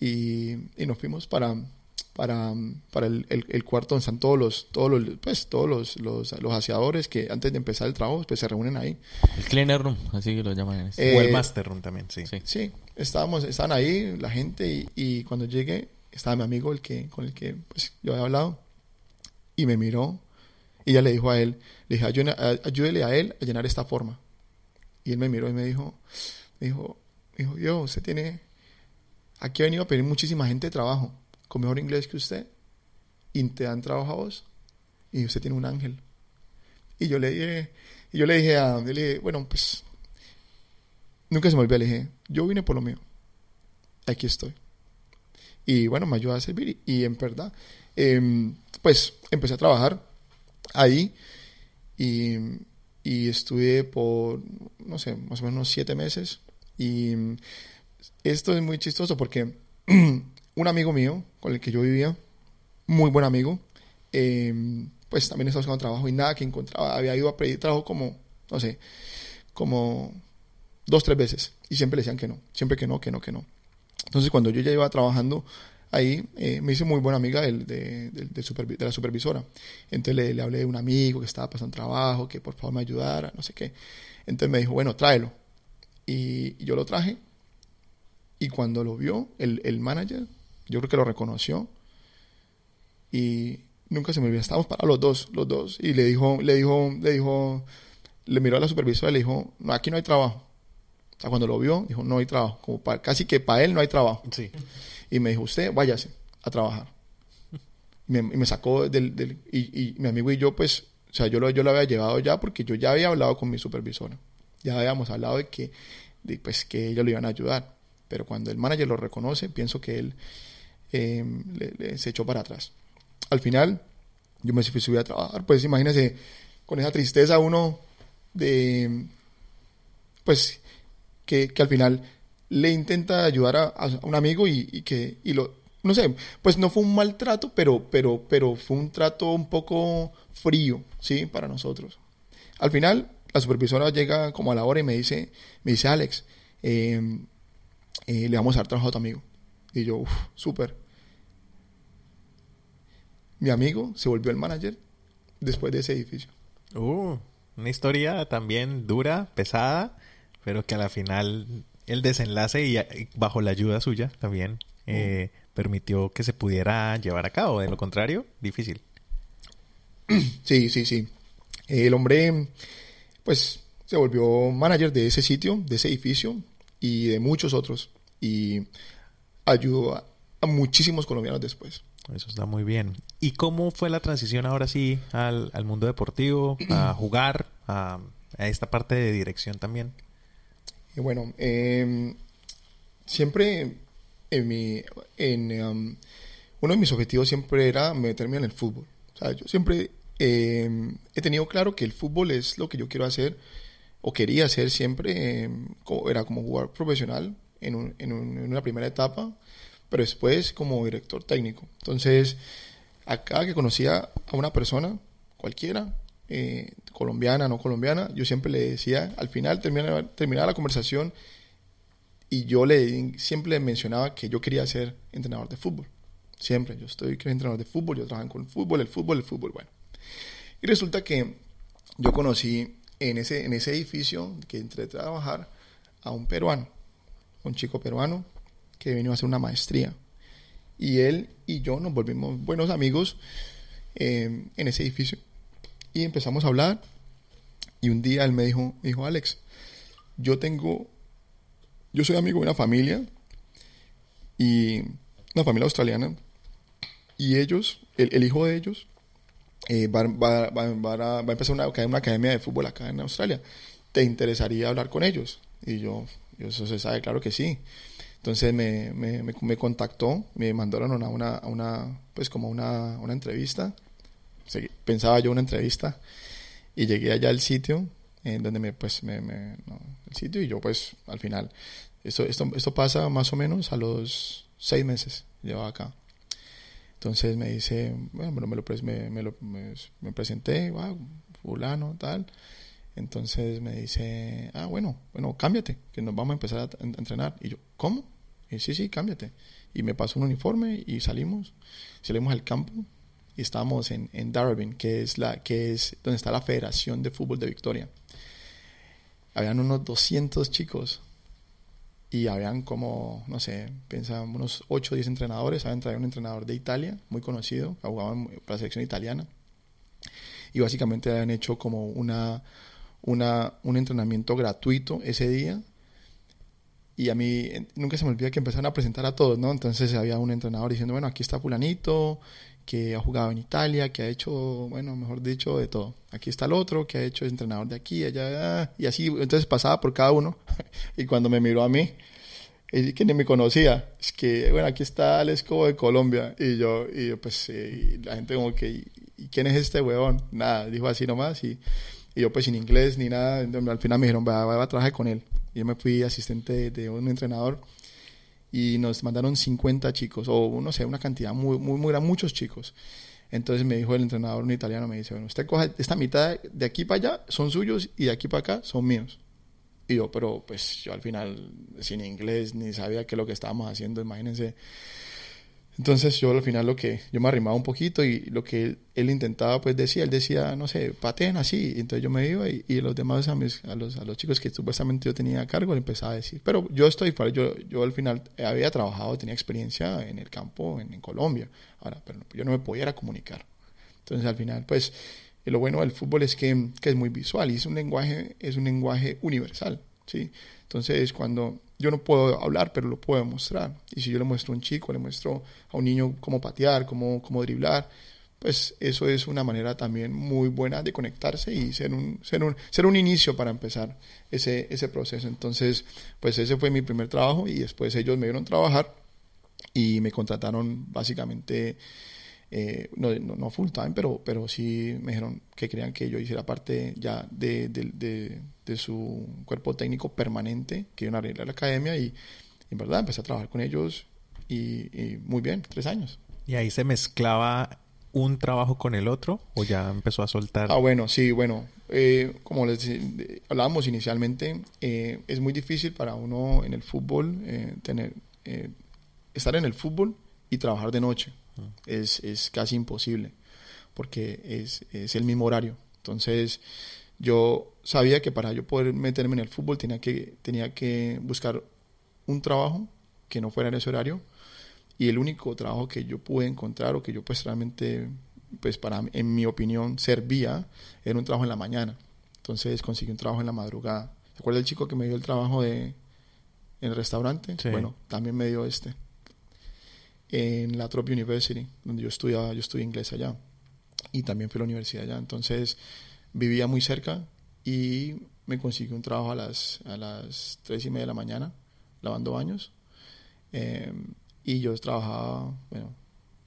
Y, y nos fuimos para, para, para el, el- el cuarto donde están todos los, todos los, pues, todos los, los, los aseadores que antes de empezar el trabajo pues se reúnen ahí. El cleaner room, así que lo llaman este. o Eh, el Master Room también, sí. Sí. Sí, estábamos, estaban ahí la gente y, y cuando llegué estaba mi amigo el que, con el que pues, yo había hablado y me miró y ella le dijo a él, le dije, "Ayúdele a- ayúdele a él a llenar esta forma. Y él me miró y me dijo, me dijo, me dijo, yo, usted tiene, aquí ha venido a pedir muchísima gente de trabajo con mejor inglés que usted y te dan trabajo a vos y usted tiene un ángel. Y yo le dije, y yo le dije a, yo le dije, bueno, pues Nunca se me olvidó, le dije, yo vine por lo mío. Aquí estoy. Y bueno, me ayudó a servir. Y, en verdad, em, pues empecé a trabajar ahí y, y estuve por, no sé, más o menos siete meses. Y esto es muy chistoso porque *clears throat* un amigo mío con el que yo vivía, muy buen amigo, em, pues también estaba buscando trabajo y nada que encontraba. Había ido a pedir trabajo como, no sé, como dos, tres veces. Y siempre le decían que no. Siempre que no, que no, que no. Entonces, cuando yo ya iba trabajando ahí, eh, me hice muy buena amiga de, la supervisora. Entonces, le, hablé de un amigo que estaba pasando trabajo, que por favor me ayudara, no sé qué. Entonces, me dijo, bueno, tráelo. Y yo lo traje. Y cuando lo vio, el, el manager, yo creo que lo reconoció. Y nunca se me olvidó. Estábamos parados los dos, los dos. Y le dijo, le dijo, le dijo, le miró a la supervisora y le dijo, no, aquí no hay trabajo. O sea, cuando lo vio, dijo, no hay trabajo. Como pa- casi que para él no hay trabajo. Sí. Y me dijo, usted váyase a trabajar. Y me, y me sacó del... del- y, y mi amigo y yo, pues, o sea, yo lo, yo lo había llevado ya porque yo ya había hablado con mi supervisora. Ya habíamos hablado de que, de, pues, que ellos lo iban a ayudar. Pero cuando el manager lo reconoce, pienso que él le- se echó para atrás. Al final, yo me fui a trabajar. Pues imagínese, con esa tristeza uno de... Pues que, que al final le intenta ayudar a, un amigo y, y que y lo no sé pues no fue un maltrato pero pero pero fue un trato un poco frío sí para nosotros al final la supervisora llega como a la hora y me dice me dice Alex eh, eh, le vamos a dar trabajo a tu amigo y yo uff súper mi amigo se volvió el manager después de ese edificio Uh, una historia también dura, pesada, pero que a la final el desenlace y bajo la ayuda suya también eh, permitió que se pudiera llevar a cabo. De lo contrario, difícil. *clears throat* Sí, sí, sí. El hombre, pues, se volvió manager de ese sitio, de ese edificio y de muchos otros. Y ayudó a, a muchísimos colombianos después. Eso está muy bien. ¿Y cómo fue la transición ahora sí al, al mundo deportivo, a *clears throat* jugar, a, a esta parte de dirección también? Y bueno, eh, siempre en mi, en, um, uno de mis objetivos siempre era meterme en el fútbol. O sea, yo siempre eh, he tenido claro que el fútbol es lo que yo quiero hacer o quería hacer siempre. eh, como- era como jugar profesional en, un- en un- en una primera etapa, pero después como director técnico. Entonces, acá que conocía a una persona, cualquiera, eh, colombiana, no colombiana, yo siempre le decía, al final terminaba, terminaba la conversación y yo le siempre mencionaba que yo quería ser entrenador de fútbol. Siempre, yo estoy que entrenador de fútbol, yo trabajo con el fútbol, el fútbol, el fútbol, bueno. Y resulta que yo conocí en ese, en ese edificio que entré a trabajar a un peruano, un chico peruano que vino a hacer una maestría. Y él y yo nos volvimos buenos amigos eh, en ese edificio. Y empezamos a hablar. Y un día él me dijo, dijo, Alex, yo tengo, yo soy amigo de una familia y una familia australiana y ellos, el, hijo de ellos, eh, va, va, va, a empezar una, una, academia de fútbol acá en Australia. ¿Te interesaría hablar con ellos? Y yo, eso se sabe, claro que sí. Entonces me, me, me, contactó, me mandaron a una, a una, pues como una, una entrevista. Pensaba yo una entrevista y llegué allá al sitio en donde me, pues, me, me el sitio y yo pues al final, esto, esto, esto pasa más o menos a los seis meses, llevaba acá. Entonces me dice, bueno, me lo, me, me, lo, presenté, wow, fulano, tal. Entonces me dice, ah, bueno, bueno, cámbiate, que nos vamos a empezar a, entrenar. Y yo, ¿cómo? Y sí, sí, cámbiate. Y me pasó un uniforme y salimos, salimos al campo y estábamos en, en Darwin, que es, la, que es donde está la Federación de Fútbol de Victoria. Habían unos 200 chicos y habían como, no sé, pensaban unos 8 o 10 entrenadores, habían traído un entrenador de Italia, muy conocido, jugaba para la selección italiana, y básicamente habían hecho como una, una, un entrenamiento gratuito ese día, y a mí nunca se me olvida que empezaron a presentar a todos, ¿no? Entonces había un entrenador diciendo, bueno, aquí está fulanito, que ha jugado en Italia, que ha hecho, bueno, mejor dicho, de todo. Aquí está el otro, que ha hecho entrenador de aquí, allá, y así, entonces pasaba por cada uno. *laughs* y cuando me miró a mí, es que ni me conocía, es que, bueno, aquí está el Escobo de Colombia. Y yo, y pues, la gente como que, ¿y quién es este weón? Nada, dijo así nomás. Y, y yo, pues, sin inglés ni nada, al final me dijeron, va, va, a trabajar con él. Y yo me fui asistente de un entrenador y nos mandaron 50 chicos, o no sé, una cantidad muy, muy, muy grande, muchos chicos. Entonces me dijo el entrenador, un italiano, me dice, bueno, usted coge esta mitad de aquí para allá, son suyos, y de aquí para acá son míos. Y yo, pero pues yo al final, sin inglés, ni sabía qué es lo que estábamos haciendo, imagínense entonces yo al final lo que, yo me arrimaba un poquito y lo que él, intentaba pues decía, él decía, no sé, paten así, entonces yo me iba y, los demás a, mis, a, los, a los chicos que supuestamente yo tenía a cargo le empezaba a decir, pero yo estoy, para, yo, yo al final había trabajado, tenía experiencia en el campo en, Colombia, ahora, pero yo no me podía comunicar. Entonces al final pues lo bueno del fútbol es que, que es muy visual y es un lenguaje, es un lenguaje universal, ¿sí? Entonces cuando yo no puedo hablar, pero lo puedo mostrar. Y si yo le muestro a un chico, le muestro a un niño cómo patear, cómo, cómo driblar, pues eso es una manera también muy buena de conectarse y ser un, ser un, ser un inicio para empezar ese, ese proceso. Entonces, pues ese fue mi primer trabajo y después ellos me vieron trabajar y me contrataron básicamente eh, no, no, full time, pero, pero sí me dijeron que querían que yo hiciera parte ya de, de, de, su cuerpo técnico permanente, que iban a arreglar la academia y, en verdad empecé a trabajar con ellos y, muy bien, tres años. ¿Y ahí se mezclaba un trabajo con el otro o ya empezó a soltar? Ah, bueno, sí, bueno, eh, como les hablábamos inicialmente, eh, es muy difícil para uno en el fútbol tener, estar en el fútbol y trabajar de noche es, es, casi imposible porque es, es, el mismo horario. Entonces yo sabía que para yo poder meterme en el fútbol tenía que, tenía que buscar un trabajo que no fuera en ese horario y el único trabajo que yo pude encontrar o que yo pues realmente pues para en mi opinión servía era un trabajo en la mañana entonces conseguí un trabajo en la madrugada ¿se acuerda el chico que me dio el trabajo de en el restaurante? bueno también me dio este en la Trop University, donde yo estudiaba, yo estudié inglés allá y también fui a la universidad allá. Entonces vivía muy cerca y me conseguí un trabajo a las, a las 3 y media de la mañana lavando baños. Em, y yo trabajaba, bueno,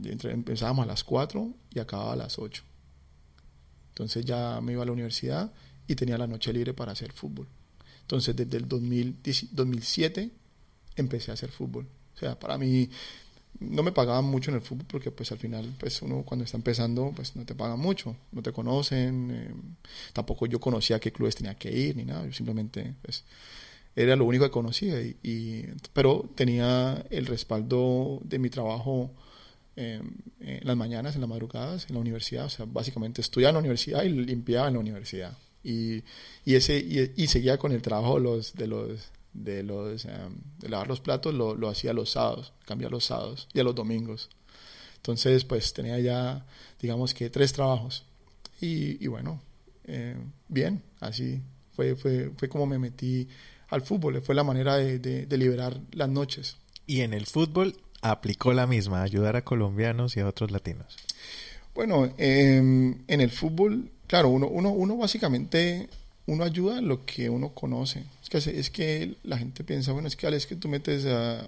empezábamos a las 4 y acababa a las 8. Entonces ya me iba a la universidad y tenía la noche libre para hacer fútbol. Entonces desde el 2007 empecé a hacer fútbol. O sea, para mí no me pagaban mucho en el fútbol porque pues al final pues uno cuando está empezando pues no te pagan mucho, no te conocen, eh, tampoco yo conocía qué clubes tenía que ir ni nada, yo simplemente pues era lo único que conocía, y, pero tenía el respaldo de mi trabajo em, en las mañanas, en las madrugadas, en la universidad, o sea, básicamente estudiaba en la universidad y limpiaba en la universidad. Y, y ese, y, seguía con el trabajo los, de los, de los, de lavar los platos, lo, lo hacía los sábados, cambiaba los sábados y a los domingos. Entonces, pues tenía ya, digamos que tres trabajos. Y, y bueno, eh, bien, así fue, fue, fue como me metí al fútbol, fue la manera de, de, liberar las noches. Y en el fútbol aplicó la misma, ayudar a colombianos y a otros latinos. Bueno, em, en el fútbol, claro, uno, uno, uno básicamente uno ayuda lo que uno conoce. Es que, es que la gente piensa, bueno, es que es que tú metes a,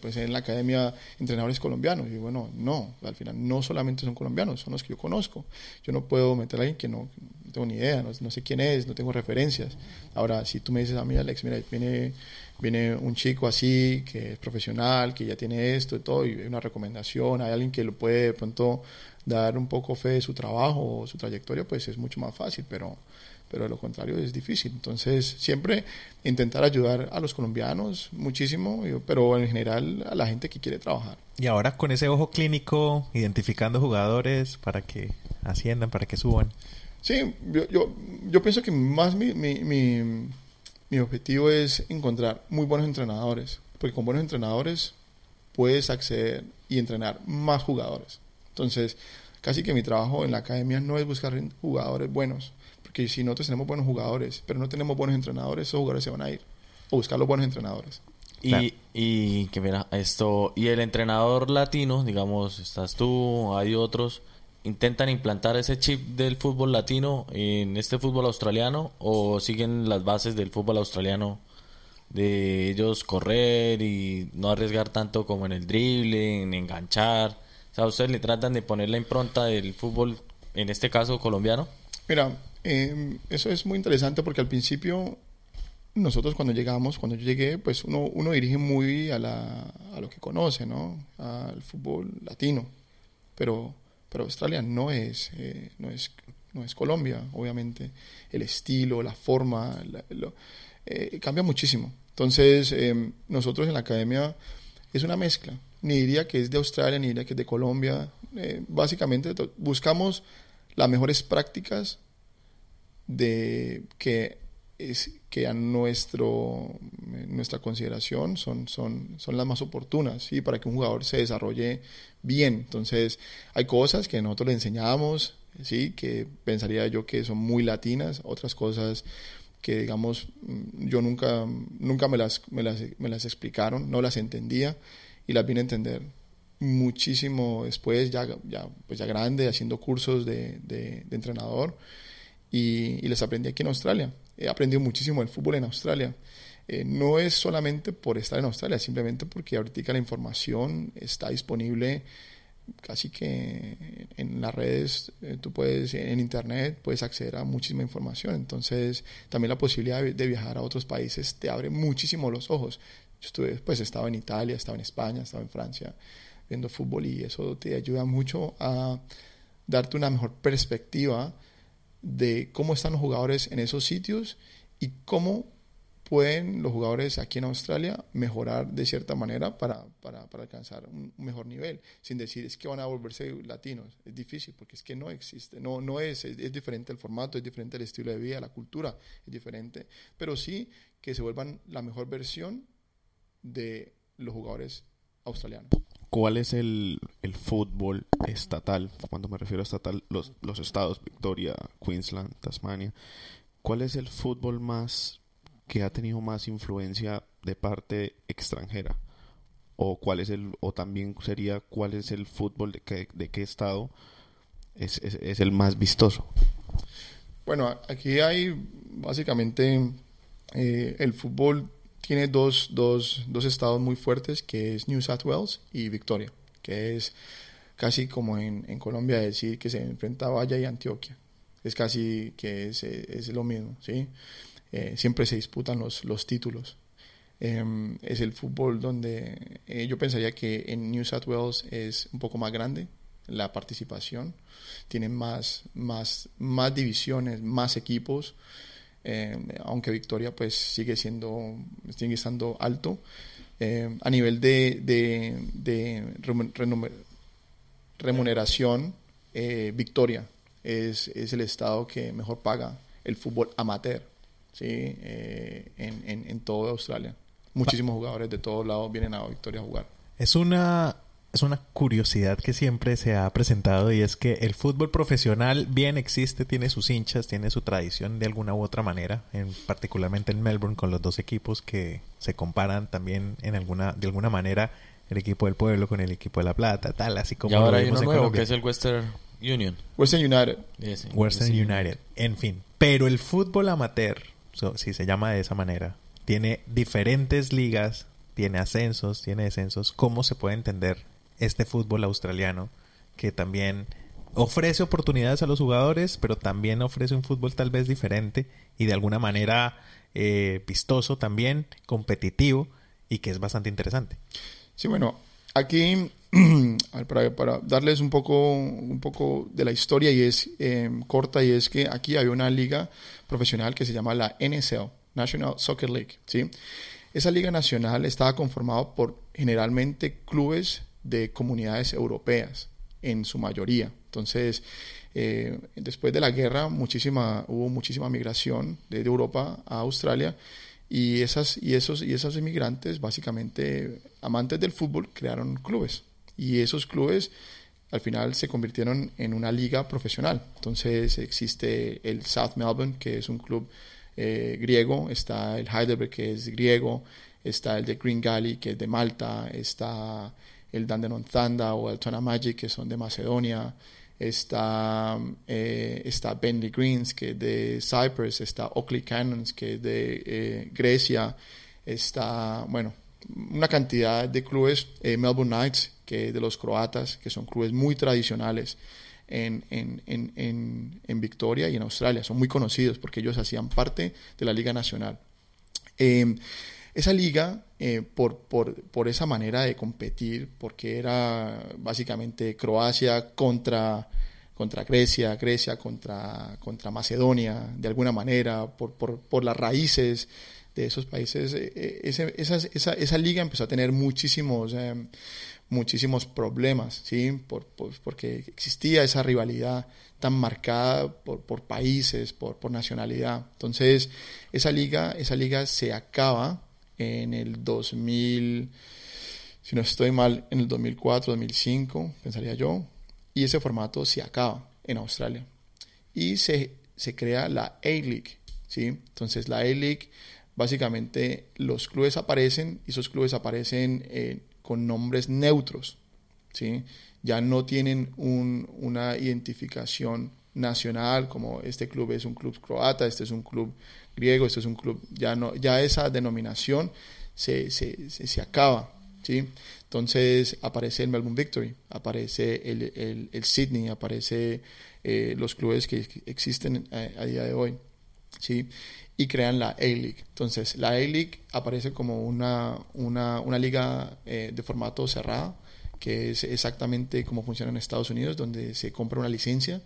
pues, en la academia entrenadores colombianos. Y bueno, no, al final no solamente son colombianos, son los que yo conozco. Yo no puedo meter a alguien que no, tengo ni idea, no, sé quién es, no tengo referencias. Ahora, si tú me dices a mí, Alex, mira, viene, viene un chico así, que es profesional, que ya tiene esto y todo, y hay una recomendación, hay alguien que lo puede de pronto dar un poco fe de su trabajo o su trayectoria, pues es mucho más fácil, pero pero de lo contrario es difícil. Entonces, siempre intentar ayudar a los colombianos muchísimo, pero en general a la gente que quiere trabajar. Y ahora con ese ojo clínico, identificando jugadores para que asciendan, para que suban. Sí, yo, yo, yo pienso que más mi, mi, mi, mi objetivo es encontrar muy buenos entrenadores, porque con buenos entrenadores puedes acceder y entrenar más jugadores. Entonces, casi que mi trabajo en la academia no es buscar jugadores buenos, porque si nosotros tenemos buenos jugadores, pero no tenemos buenos entrenadores, esos jugadores se van a ir. O buscar los buenos entrenadores. Y, y que mira, esto, y el entrenador latino, digamos, estás tú, hay otros, intentan implantar ese chip del fútbol latino en este fútbol australiano o siguen las bases del fútbol australiano de ellos correr y no arriesgar tanto como en el drible, en enganchar. O sea, ustedes le tratan de poner la impronta del fútbol, en este caso colombiano. Mira, eh, eso es muy interesante porque al principio nosotros cuando llegamos, cuando yo llegué, pues uno, uno dirige muy a, la, a lo que conoce, ¿no? Al fútbol latino. Pero, pero Australia no es, eh, no es, no es Colombia, obviamente. El estilo, la forma, eh, cambia muchísimo. Entonces, eh, nosotros en la academia es una mezcla. Ni diría que es de Australia, ni diría que es de Colombia. básicamente buscamos las mejores prácticas de que es que a nuestro nuestra consideración son, son, son las más oportunas ¿sí? para que un jugador se desarrolle bien. Entonces, hay cosas que nosotros le enseñamos, ¿sí? que pensaría yo que son muy latinas, otras cosas que digamos yo nunca nunca me las, me las, me las explicaron, no las entendía y las vine a entender muchísimo después, ya, ya, pues ya grande, haciendo cursos de, de, entrenador y, les aprendí aquí en Australia. He aprendido muchísimo el fútbol en Australia. Eh, no es solamente por estar en Australia, simplemente porque ahorita la información está disponible casi que en las redes, eh, tú puedes, en internet, puedes acceder a muchísima información. Entonces, también la posibilidad de, de viajar a otros países te abre muchísimo los ojos. Yo estuve, pues estaba en Italia, estaba en España, estaba en Francia viendo fútbol y eso te ayuda mucho a darte una mejor perspectiva de cómo están los jugadores en esos sitios y cómo pueden los jugadores aquí en Australia mejorar de cierta manera para, para, para, alcanzar un mejor nivel, sin decir es que van a volverse latinos. Es difícil porque es que no existe, no, no es, es, es, diferente el formato, es diferente el estilo de vida, la cultura es diferente, pero sí que se vuelvan la mejor versión de los jugadores australianos. ¿Cuál es el, fútbol estatal? Cuando me refiero a estatal, los, los estados, Victoria, Queensland, Tasmania. ¿Cuál es el fútbol más que ha tenido más influencia de parte extranjera? O cuál es el, o también sería cuál es el fútbol de qué, de qué estado es, es el más vistoso. Bueno, aquí hay básicamente eh, el fútbol tiene dos, dos, dos estados muy fuertes, que es New South Wales y Victoria, que es casi como en, en Colombia decir que se enfrenta a Valle y Antioquia. Es casi que es, es lo mismo, ¿sí? Eh, siempre se disputan los, los títulos. Em, es el fútbol donde eh, yo pensaría que en New South Wales es un poco más grande la participación, tienen más, más, más divisiones, más equipos. Eh, aunque Victoria pues sigue siendo, sigue estando alto. Eh, a nivel de, de, remuneración, eh, Victoria es, es, el estado que mejor paga el fútbol amateur ¿sí? en, en, en toda Australia. Muchísimos jugadores de todos lados vienen a Victoria a jugar. Es una es una curiosidad que siempre se ha presentado y es que el fútbol profesional bien existe, tiene sus hinchas, tiene su tradición de alguna u otra manera, en, particularmente en Melbourne con los dos equipos que se comparan también en alguna de alguna manera el equipo del pueblo con el equipo de la plata, tal, así como y ahora hay uno nuevo que es el Western Union. Western United. Western United. En fin, pero el fútbol amateur, si se llama de esa manera, tiene diferentes ligas, tiene ascensos, tiene descensos. ¿Cómo se puede entender este fútbol australiano que también ofrece oportunidades a los jugadores, pero también ofrece un fútbol tal vez diferente y de alguna manera eh, vistoso también, competitivo y que es bastante interesante. Sí, bueno, aquí *clears throat* para, darles un poco, un poco de la historia y es em, corta y es que aquí hay una liga profesional que se llama la NSL, National Soccer League, ¿sí? Esa liga nacional estaba conformada por generalmente clubes de comunidades europeas en su mayoría. Entonces, eh, después de la guerra muchísima, hubo muchísima migración de Europa a Australia y, esas, y, esos, y esos inmigrantes, básicamente amantes del fútbol, crearon clubes. Y esos clubes al final se convirtieron en una liga profesional. Entonces existe el South Melbourne, que es un club eh, griego, está el Heidelberg, que es griego, está el de Green Galley, que es de Malta, está el Dandenong Thunder o el Tona Magic, que son de Macedonia, está, eh, está Bentley Greens, que es de Cyprus, está Oakley Cannons, que es de eh, Grecia, está, bueno, una cantidad de clubes, eh, Melbourne Knights, que es de los croatas, que son clubes muy tradicionales en, en, en, en, Victoria y en Australia, son muy conocidos porque ellos hacían parte de la Liga Nacional. Esa liga, eh, por, por, por, esa manera de competir, porque era básicamente Croacia contra, contra Grecia, Grecia contra, contra Macedonia, de alguna manera, por, por, por las raíces de esos países, eh, eh, esa, esa, esa, liga empezó a tener muchísimos, muchísimos problemas, ¿sí? Por, porque existía esa rivalidad tan marcada por, por países, por, por nacionalidad. Entonces, esa liga, esa liga se acaba en el 2000, si no estoy mal, en el 2004, 2005, pensaría yo, y ese formato se acaba en Australia. Y se, se crea la A-League, ¿sí? Entonces la A-League, básicamente los clubes aparecen y esos clubes aparecen eh, con nombres neutros, ¿sí? Ya no tienen un, una identificación nacional, como este club es un club croata, este es un club griego, este es un club, ya, no, ya esa denominación se, se, se, acaba. ¿sí? Entonces aparece el Melbourne Victory, aparece el, el, Sydney, aparece eh, los clubes que existen a, a, día de hoy. ¿sí? Y crean la A-League. Entonces la A-League aparece como una, una, una liga eh, de formato cerrado, que es exactamente como funciona en Estados Unidos, donde se compra una licencia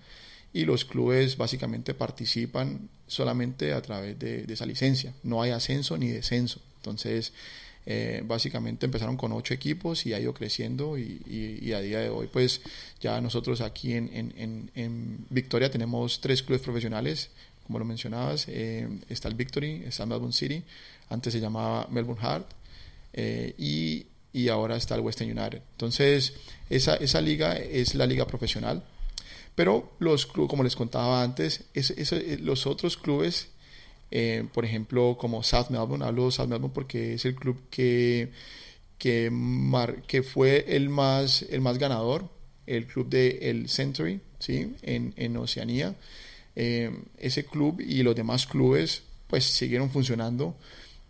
y los clubes básicamente participan solamente a través de, esa licencia. No hay ascenso ni descenso. Entonces, eh, básicamente empezaron con ocho equipos y ha ido creciendo y, a día de hoy pues ya nosotros aquí en, en, Victoria tenemos tres clubes profesionales, como lo mencionabas, eh, está el Victory, está Melbourne City, antes se llamaba Melbourne Heart eh, y, y, ahora está el Western United. Entonces esa, esa liga es la liga profesional pero los clubes, como les contaba antes, eh, los otros clubes, eh, por ejemplo, como South Melbourne, hablo de South Melbourne porque es el club que, que, fue el más, el más ganador, el club de el Century, ¿sí? en, en Oceanía. Eh, ese club y los demás clubes pues siguieron funcionando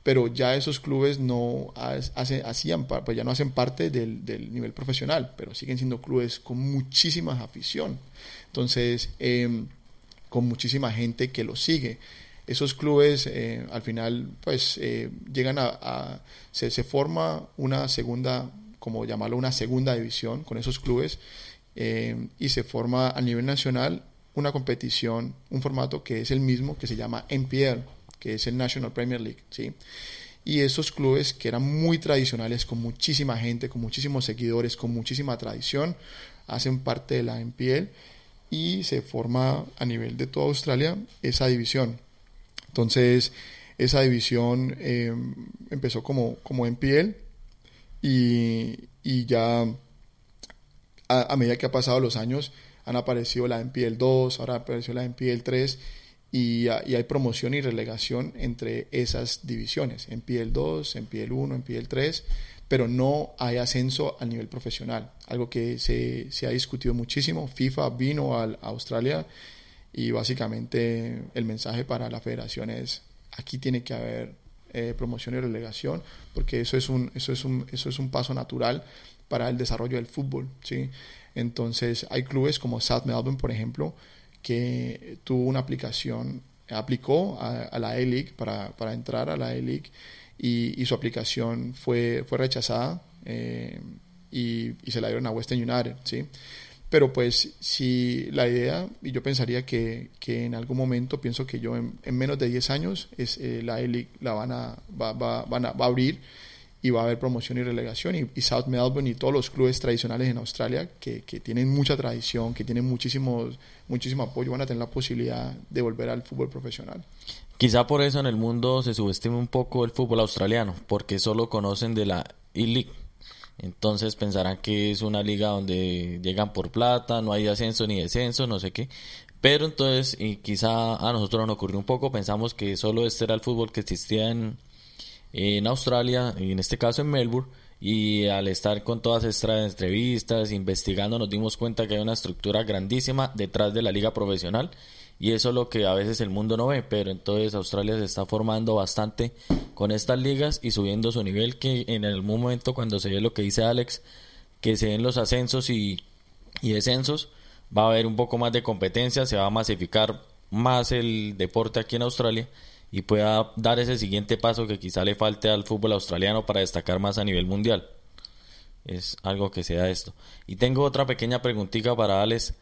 pero ya esos clubes no hacían, pues ya no hacen parte del, del, nivel profesional, pero siguen siendo clubes con muchísima afición. Entonces, em, con muchísima gente que los sigue. Esos clubes eh, al final pues eh, llegan a, se, forma una segunda, como llamarlo, una segunda división con esos clubes em, y se forma a nivel nacional una competición, un formato que es el mismo, que se llama NPL, que es el National Premier League, ¿sí? Y esos clubes que eran muy tradicionales, con muchísima gente, con muchísimos seguidores, con muchísima tradición, hacen parte de la NPL y se forma a nivel de toda Australia esa división. Entonces, esa división eh, empezó como, como NPL y, y ya a, medida que ha pasado los años han aparecido la NPL 2, ahora apareció la NPL 3 y, y, hay promoción y relegación entre esas divisiones, NPL 2, NPL 1, NPL 3, pero no hay ascenso a nivel profesional, algo que se, se ha discutido muchísimo. FIFA vino a, Australia y básicamente el mensaje para la federación es aquí tiene que haber eh, promoción y relegación porque eso es un, eso es un, eso es un paso natural para el desarrollo del fútbol. ¿sí? Entonces hay clubes como South Melbourne, por ejemplo, que tuvo una aplicación, aplicó a, la A-League para, para, entrar a la A-League y, su aplicación fue, fue rechazada eh, y, se la dieron a Western United. ¿sí? Pero pues si la idea, y yo pensaría que, que en algún momento, pienso que yo en, menos de 10 años es, eh, la A-League la van a, va, va, van a, va a abrir y va a haber promoción y relegación. Y, South Melbourne y todos los clubes tradicionales en Australia que, que, tienen mucha tradición, que tienen muchísimos, muchísimo apoyo, van a tener la posibilidad de volver al fútbol profesional. Quizá por eso en el mundo se subestime un poco el fútbol australiano, porque solo conocen de la E-League. Entonces pensarán que es una liga donde llegan por plata, no hay ascenso ni descenso, no sé qué. Pero entonces, y quizá a nosotros nos ocurrió un poco, pensamos que solo este era el fútbol que existía en, en Australia, en este caso en Melbourne, y al estar con todas estas entrevistas, investigando, nos dimos cuenta que hay una estructura grandísima detrás de la liga profesional y eso es lo que a veces el mundo no ve, pero entonces Australia se está formando bastante con estas ligas y subiendo su nivel que en el momento cuando se ve lo que dice Alex, que se den los ascensos y, y descensos, va a haber un poco más de competencia, se va a masificar más el deporte aquí en Australia y pueda dar ese siguiente paso que quizá le falte al fútbol australiano para destacar más a nivel mundial. Es algo que sea esto. Y tengo otra pequeña preguntita para Alex.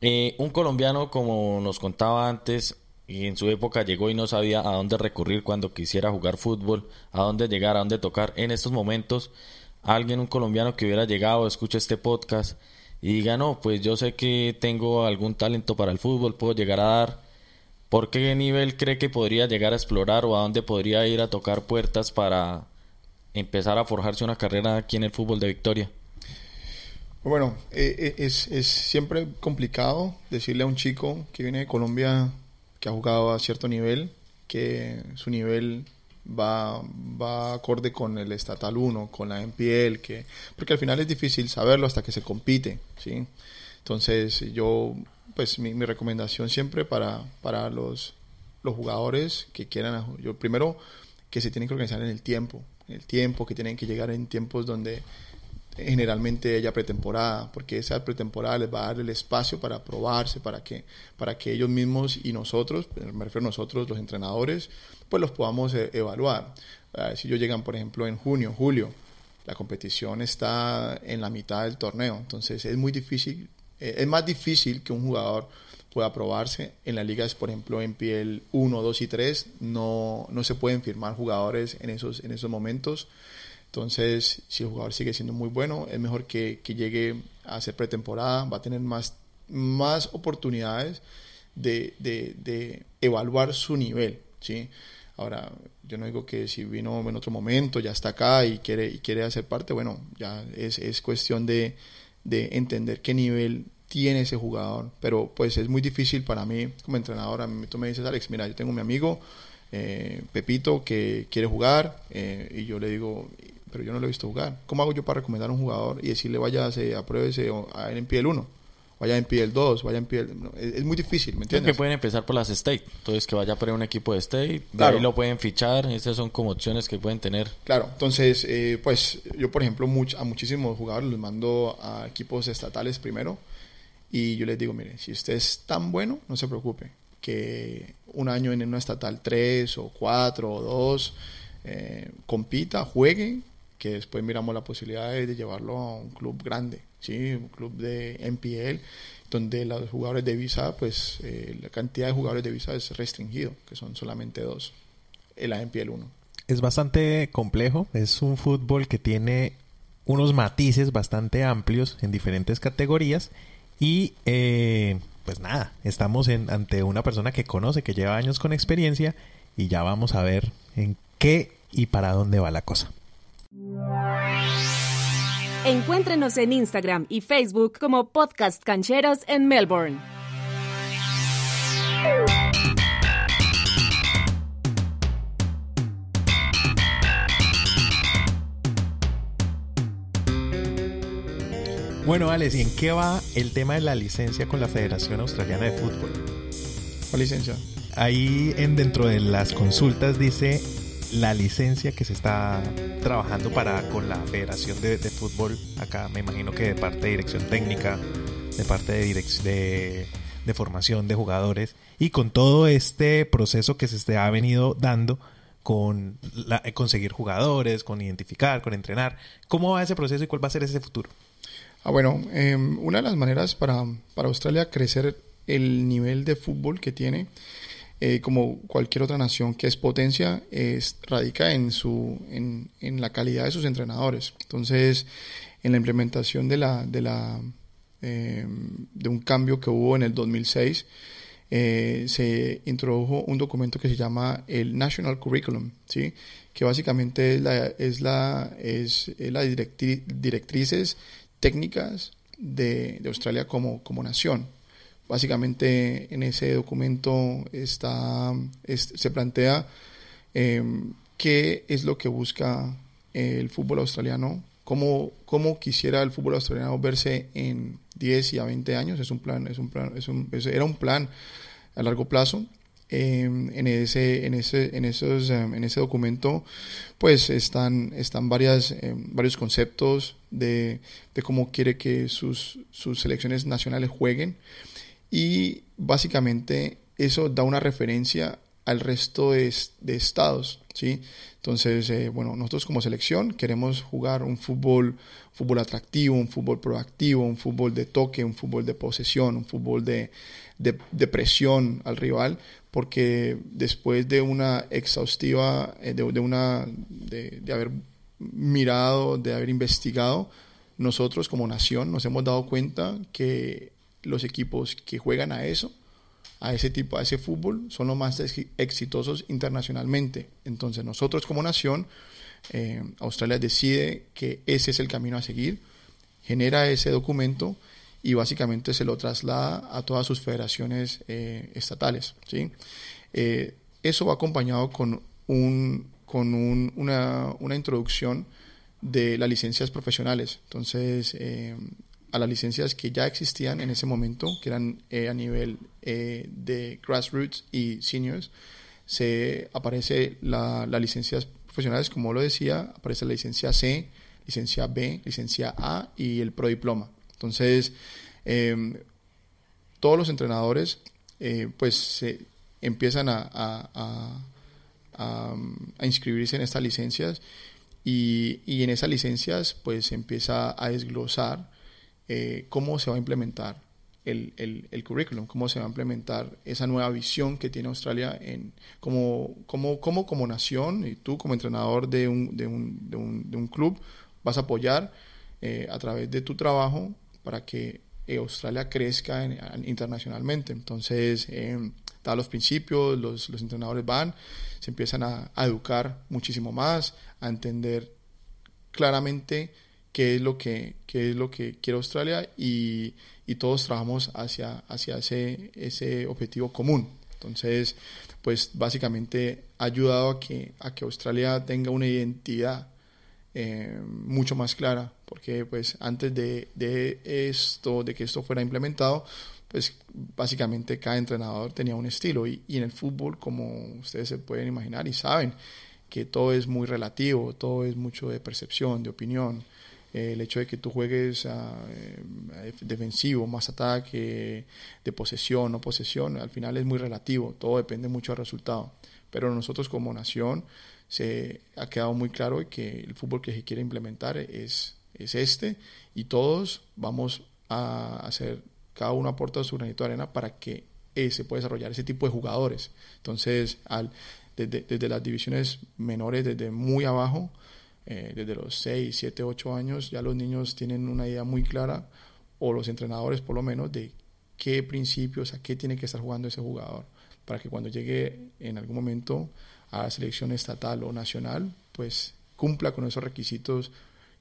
Eh, un colombiano, como nos contaba antes, y en su época llegó y no sabía a dónde recurrir cuando quisiera jugar fútbol, a dónde llegar, a dónde tocar. En estos momentos, alguien, un colombiano que hubiera llegado, escucha este podcast y diga, no, pues yo sé que tengo algún talento para el fútbol, puedo llegar a dar ¿Por qué nivel cree que podría llegar a explorar o a dónde podría ir a tocar puertas para empezar a forjarse una carrera aquí en el fútbol de Victoria? Bueno, eh, eh, es, es, siempre complicado decirle a un chico que viene de Colombia, que ha jugado a cierto nivel, que su nivel va, va acorde con el Estatal 1, con la MPL, que, porque al final es difícil saberlo hasta que se compite, ¿sí? Entonces yo pues mi, recomendación siempre para, para los, los jugadores que quieran, yo primero que se tienen que organizar en el tiempo, en el tiempo, que tienen que llegar en tiempos donde generalmente haya pretemporada, porque esa pretemporada les va a dar el espacio para probarse, para que, para que ellos mismos y nosotros, me refiero a nosotros, los entrenadores, pues los podamos eh, evaluar. si ellos llegan, por ejemplo, en junio, julio, la competición está en la mitad del torneo, entonces es muy difícil eh, es más difícil que un jugador pueda probarse. En las ligas, por ejemplo, en piel 1, 2 y 3, no, no se pueden firmar jugadores en esos, en esos momentos. Entonces, si el jugador sigue siendo muy bueno, es mejor que, que llegue a hacer pretemporada, va a tener más, más oportunidades de, de, evaluar su nivel. ¿sí? Ahora, yo no digo que si vino en otro momento, ya está acá y quiere, quiere hacer parte, bueno, ya es, es cuestión de, de entender qué nivel tiene ese jugador. Pero pues es muy difícil para mí como entrenador. tú me dices, Alex, mira, yo tengo mi amigo eh, Pepito que quiere jugar eh, y yo le digo, pero yo no lo he visto jugar. ¿Cómo hago yo para recomendar a un jugador y decirle, vaya, apruébese a en pie el 1? Vaya en pie el 2, vaya en pie es, muy difícil, ¿me entiendes? que pueden empezar por las State, entonces que vaya por un equipo de State, de ahí lo pueden fichar, esas son como opciones que pueden tener. Claro, entonces, eh, pues yo por ejemplo a muchísimos jugadores los mando a equipos estatales primero y yo les digo, mire, si usted es tan bueno, no se preocupe, que un año en una estatal 3 o 4 o 2 eh, compita, juegue, que después miramos la posibilidad de llevarlo a un club grande ¿sí? Un club de NPL, donde los jugadores de visa, pues eh, la cantidad de jugadores de visa es restringido, que son solamente dos, en la NPL 1. Es bastante complejo, es un fútbol que tiene unos matices bastante amplios en diferentes categorías y eh, pues nada, estamos en, ante una persona que conoce, que lleva años con experiencia y ya vamos a ver en qué y para dónde va la cosa. Encuéntrenos en Instagram y Facebook como Podcast Cancheros en Melbourne. Bueno, Alex, ¿y en qué va el tema de la licencia con la Federación Australiana de Fútbol? ¿Cuál licencia? Ahí en dentro de las consultas dice la licencia que se está trabajando para con la Federación de, Fútbol acá, me imagino que de parte de dirección técnica, de parte de, de, de formación de jugadores y con todo este proceso que se ha venido dando con la, conseguir jugadores, con identificar, con entrenar. ¿Cómo va ese proceso y cuál va a ser ese futuro? Ah, bueno, em, una de las maneras para, para, Australia crecer el nivel de fútbol que tiene, eh, como cualquier otra nación que es potencia, es, radica en, su, en, en, la calidad de sus entrenadores. Entonces, en la implementación de, la, de, la, em, de un cambio que hubo en el 2006, eh, se introdujo un documento que se llama el National Curriculum, ¿sí? que básicamente es la, es la, es, la directrices técnicas de, Australia como, como nación. Básicamente en ese documento está, se plantea em, qué es lo que busca el fútbol australiano, cómo, cómo quisiera el fútbol australiano verse en 10 y a 20 años. Es un plan, es un plan, era un plan a largo plazo Em, en, ese, en, ese, en, esos, em, en ese documento pues están, están varias, varios conceptos de, de, cómo quiere que sus, sus selecciones nacionales jueguen y básicamente eso da una referencia al resto de, de estados, ¿sí? Entonces, eh, bueno, nosotros como selección queremos jugar un fútbol, fútbol atractivo, un fútbol proactivo, un fútbol de toque, un fútbol de posesión, un fútbol de, de, presión al rival, porque después de una exhaustiva, eh, de, una, de, haber mirado, de haber investigado, nosotros como nación nos hemos dado cuenta que los equipos que juegan a eso, a ese tipo, a ese fútbol, son los más exitosos internacionalmente. Entonces nosotros como nación, eh, Australia decide que ese es el camino a seguir, genera ese documento y básicamente se lo traslada a todas sus federaciones eh, estatales. ¿sí? Eh, eso va acompañado con, un, con un, una, una, introducción de las licencias profesionales. Entonces, a las licencias que ya existían en ese momento, que eran a nivel de grassroots y seniors, se aparece las licencias profesionales, como lo decía, aparece la licencia C, licencia B, licencia A y el pro diploma. Entonces, em, todos los entrenadores eh, pues se empiezan a, a, inscribirse en estas licencias y, en esas licencias pues se empieza a desglosar eh, cómo se va a implementar el, el, currículum, cómo se va a implementar esa nueva visión que tiene Australia en como, como, como, como nación y tú como entrenador de un, de un, de un, de un club vas a apoyar eh, a través de tu trabajo para que eh, Australia crezca internacionalmente. Entonces, eh, da los principios, los, entrenadores van, se empiezan a, educar muchísimo más, a entender claramente qué es lo que, qué es lo que quiere Australia y, todos trabajamos hacia, hacia ese, ese objetivo común. Entonces, pues básicamente ha ayudado a que, a que Australia tenga una identidad eh, mucho más clara, porque pues antes de, de, esto, de que esto fuera implementado, pues básicamente cada entrenador tenía un estilo y, y, en el fútbol, como ustedes se pueden imaginar y saben, que todo es muy relativo, todo es mucho de percepción, de opinión. El hecho de que tú juegues eh, defensivo, más ataque, de posesión o posesión, al final es muy relativo, todo depende mucho del resultado. Pero nosotros como nación se ha quedado muy claro que el fútbol que se quiere implementar es, es este y todos vamos a hacer, cada uno aporta su granito de arena para que eh, se pueda desarrollar ese tipo de jugadores. Entonces, al, desde, desde las divisiones menores, desde muy abajo, eh, desde los 6, 7, 8 años, ya los niños tienen una idea muy clara, o los entrenadores por lo menos, de qué principios, a qué tiene que estar jugando ese jugador, para que cuando llegue en algún momento a la selección estatal o nacional, pues cumpla con esos requisitos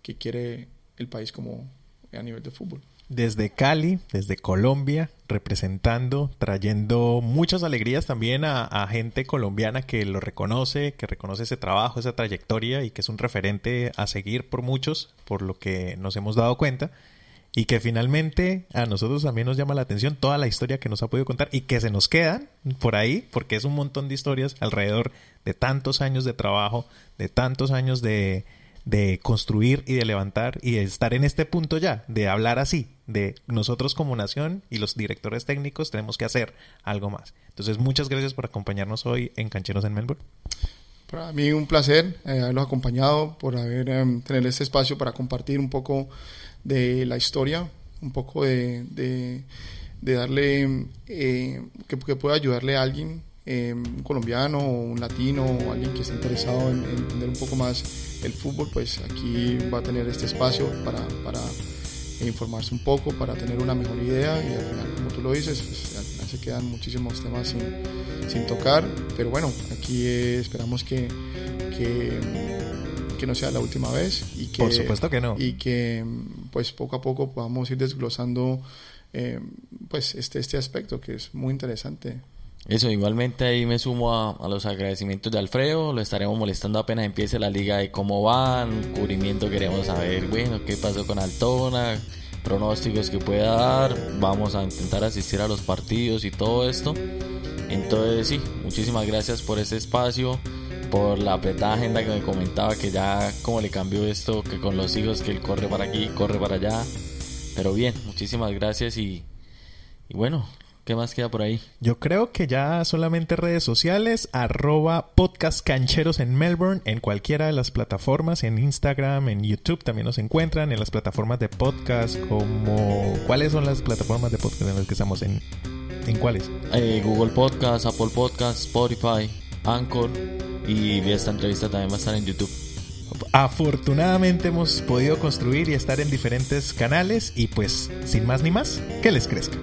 que quiere el país como a nivel de fútbol desde Cali, desde Colombia, representando, trayendo muchas alegrías también a, gente colombiana que lo reconoce, que reconoce ese trabajo, esa trayectoria y que es un referente a seguir por muchos, por lo que nos hemos dado cuenta. Y que finalmente a nosotros también nos llama la atención toda la historia que nos ha podido contar y que se nos quedan por ahí, porque es un montón de historias alrededor de tantos años de trabajo, de tantos años de, de construir y de levantar y de estar en este punto ya, de hablar así, de nosotros como nación y los directores técnicos tenemos que hacer algo más. Entonces, muchas gracias por acompañarnos hoy en Cancheros en Melbourne. Para mí un placer eh, haberlos acompañado, por haber eh, tener este espacio para compartir un poco de la historia, un poco de, de, darle, eh, que, que, pueda ayudarle a alguien, un colombiano o un latino o alguien que esté interesado en, entender un poco más el fútbol, pues aquí va a tener este espacio para, para informarse un poco para tener una mejor idea y al final, como tú lo dices, pues, al final se quedan muchísimos temas sin, sin tocar, pero bueno, aquí esperamos que, que, que, no sea la última vez y que, Por supuesto que no. Y que pues poco a poco podamos ir desglosando eh, pues este, este aspecto que es muy interesante. Eso, igualmente ahí me sumo a, los agradecimientos de Alfredo, lo estaremos molestando apenas empiece la liga de cómo van, cubrimiento queremos saber, bueno, qué pasó con Altona, pronósticos que pueda dar, vamos a intentar asistir a los partidos y todo esto. Entonces sí, muchísimas gracias por este espacio, por la apretada agenda que me comentaba que ya como le cambió esto, que con los hijos que él corre para aquí, corre para allá. Pero bien, muchísimas gracias y, y bueno, ¿Qué más queda por ahí? Yo creo que ya solamente redes sociales, arroba podcast cancheros en Melbourne, en cualquiera de las plataformas, en Instagram, en YouTube también nos encuentran, en las plataformas de podcast como... ¿Cuáles son las plataformas de podcast en las que estamos? ¿En, en cuáles? Eh, Google Podcast, Apple Podcast, Spotify, Anchor y esta entrevista también va a estar en YouTube. Afortunadamente hemos podido construir y estar en diferentes canales y pues sin más ni más, que les crezca.